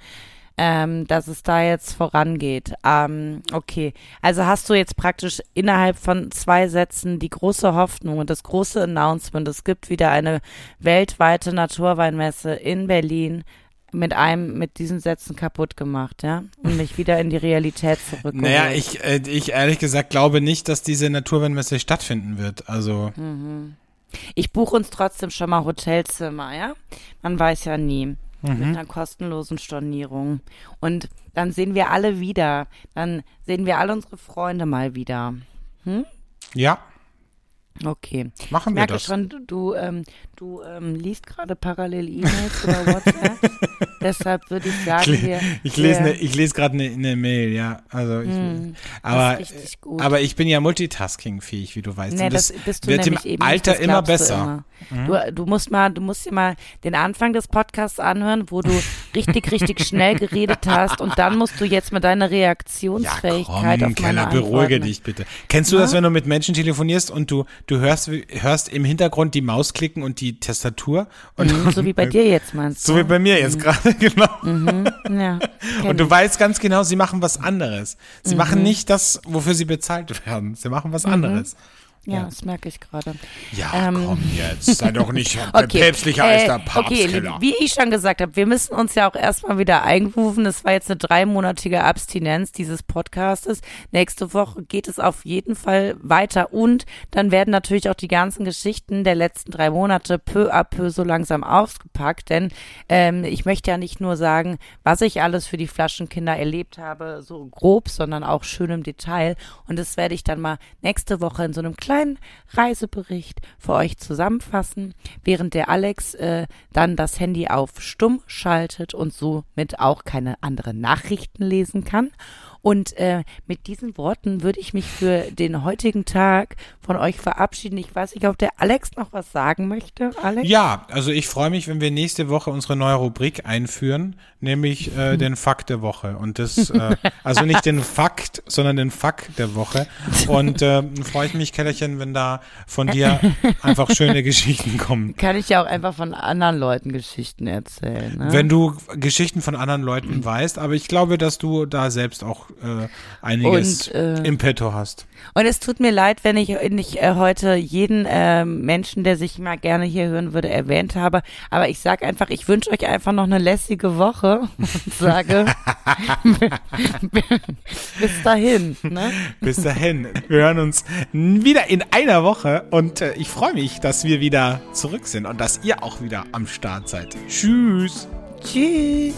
ähm, dass es da jetzt vorangeht. Ähm, okay, also hast du jetzt praktisch innerhalb von zwei Sätzen die große Hoffnung und das große Announcement, es gibt wieder eine weltweite Naturweinmesse in Berlin mit einem, mit diesen Sätzen kaputt gemacht, ja? Und mich wieder in die Realität zurückgeholt. Naja, ich, äh, ich ehrlich gesagt glaube nicht, dass diese Naturweinmesse stattfinden wird. Also. Mhm. Ich buche uns trotzdem schon mal Hotelzimmer, ja? Man weiß ja nie. Mit einer kostenlosen Stornierung. Und dann sehen wir alle wieder. Dann sehen wir alle unsere Freunde mal wieder. Hm? Ja, Okay. machen Ich wir merke das. schon, du, du, ähm, du ähm, liest gerade parallel E-Mails oder WhatsApp. Deshalb würde ich sagen, Ich, wir, ich lese, ne, ich lese gerade eine ne Mail, ja. Also ich, Hm, aber, das ist richtig gut. aber ich bin ja multitasking-fähig, wie du weißt. Nee, Und das, bist du wird im eben Alter nicht, das immer glaubst du besser. Mhm. immer. Du, du musst mal, du musst dir mal den Anfang des Podcasts anhören, wo du richtig, richtig schnell geredet hast und dann musst du jetzt mit deiner Ja, Reaktionsfähigkeit komm, auf meine Keller, beruhige dich bitte. Kennst du das, wenn du mit Menschen telefonierst und du, du hörst, hörst im Hintergrund die Maus klicken und die Tastatur? Und Mhm, so wie bei dir jetzt meinst So du? wie bei mir jetzt gerade, genau. Ja, kenn Und du ich. weißt ganz genau, sie machen was anderes. Sie Mhm. machen nicht das, wofür sie bezahlt werden. Sie machen was anderes. Ja, ja. das merke ich gerade. Ja, Ähm, komm jetzt, sei doch nicht Okay. päpstlicher als äh, der Okay, Papstkiller. wie ich schon gesagt habe, wir müssen uns ja auch erstmal wieder einrufen. Das war jetzt eine dreimonatige Abstinenz dieses Podcastes. Nächste Woche geht es auf jeden Fall weiter und dann werden natürlich auch die ganzen Geschichten der letzten drei Monate peu à peu so langsam ausgepackt, denn ähm, ich möchte ja nicht nur sagen, was ich alles für die Flaschenkinder erlebt habe, so grob, sondern auch schön im Detail. Und das werde ich dann mal nächste Woche in so einem kleinen Reisebericht für euch zusammenfassen, während der Alex äh, dann das Handy auf stumm schaltet und somit auch keine anderen Nachrichten lesen kann. Und äh, mit diesen Worten würde ich mich für den heutigen Tag von euch verabschieden. Ich weiß nicht, ob der Alex noch was sagen möchte. Alex? Ja, also ich freue mich, wenn wir nächste Woche unsere neue Rubrik einführen, nämlich äh, den Fakt der Woche. Und das, äh, also nicht den Fakt, sondern den Fakt der Woche. Und äh, freue ich mich, Kellerchen, wenn da von dir einfach schöne Geschichten kommen. Kann ich ja auch einfach von anderen Leuten Geschichten erzählen. Ne? Wenn du Geschichten von anderen Leuten weißt, aber ich glaube, dass du da selbst auch äh, einiges Und, äh, im Petto hast. Und es tut mir leid, wenn ich nicht äh, heute jeden äh, Menschen, der sich mal gerne hier hören würde, erwähnt habe. Aber ich sage einfach, ich wünsche euch einfach noch eine lässige Woche und sage bis dahin. Ne? Bis dahin. Wir hören uns wieder in einer Woche und äh, ich freue mich, dass wir wieder zurück sind und dass ihr auch wieder am Start seid. Tschüss. Tschüss.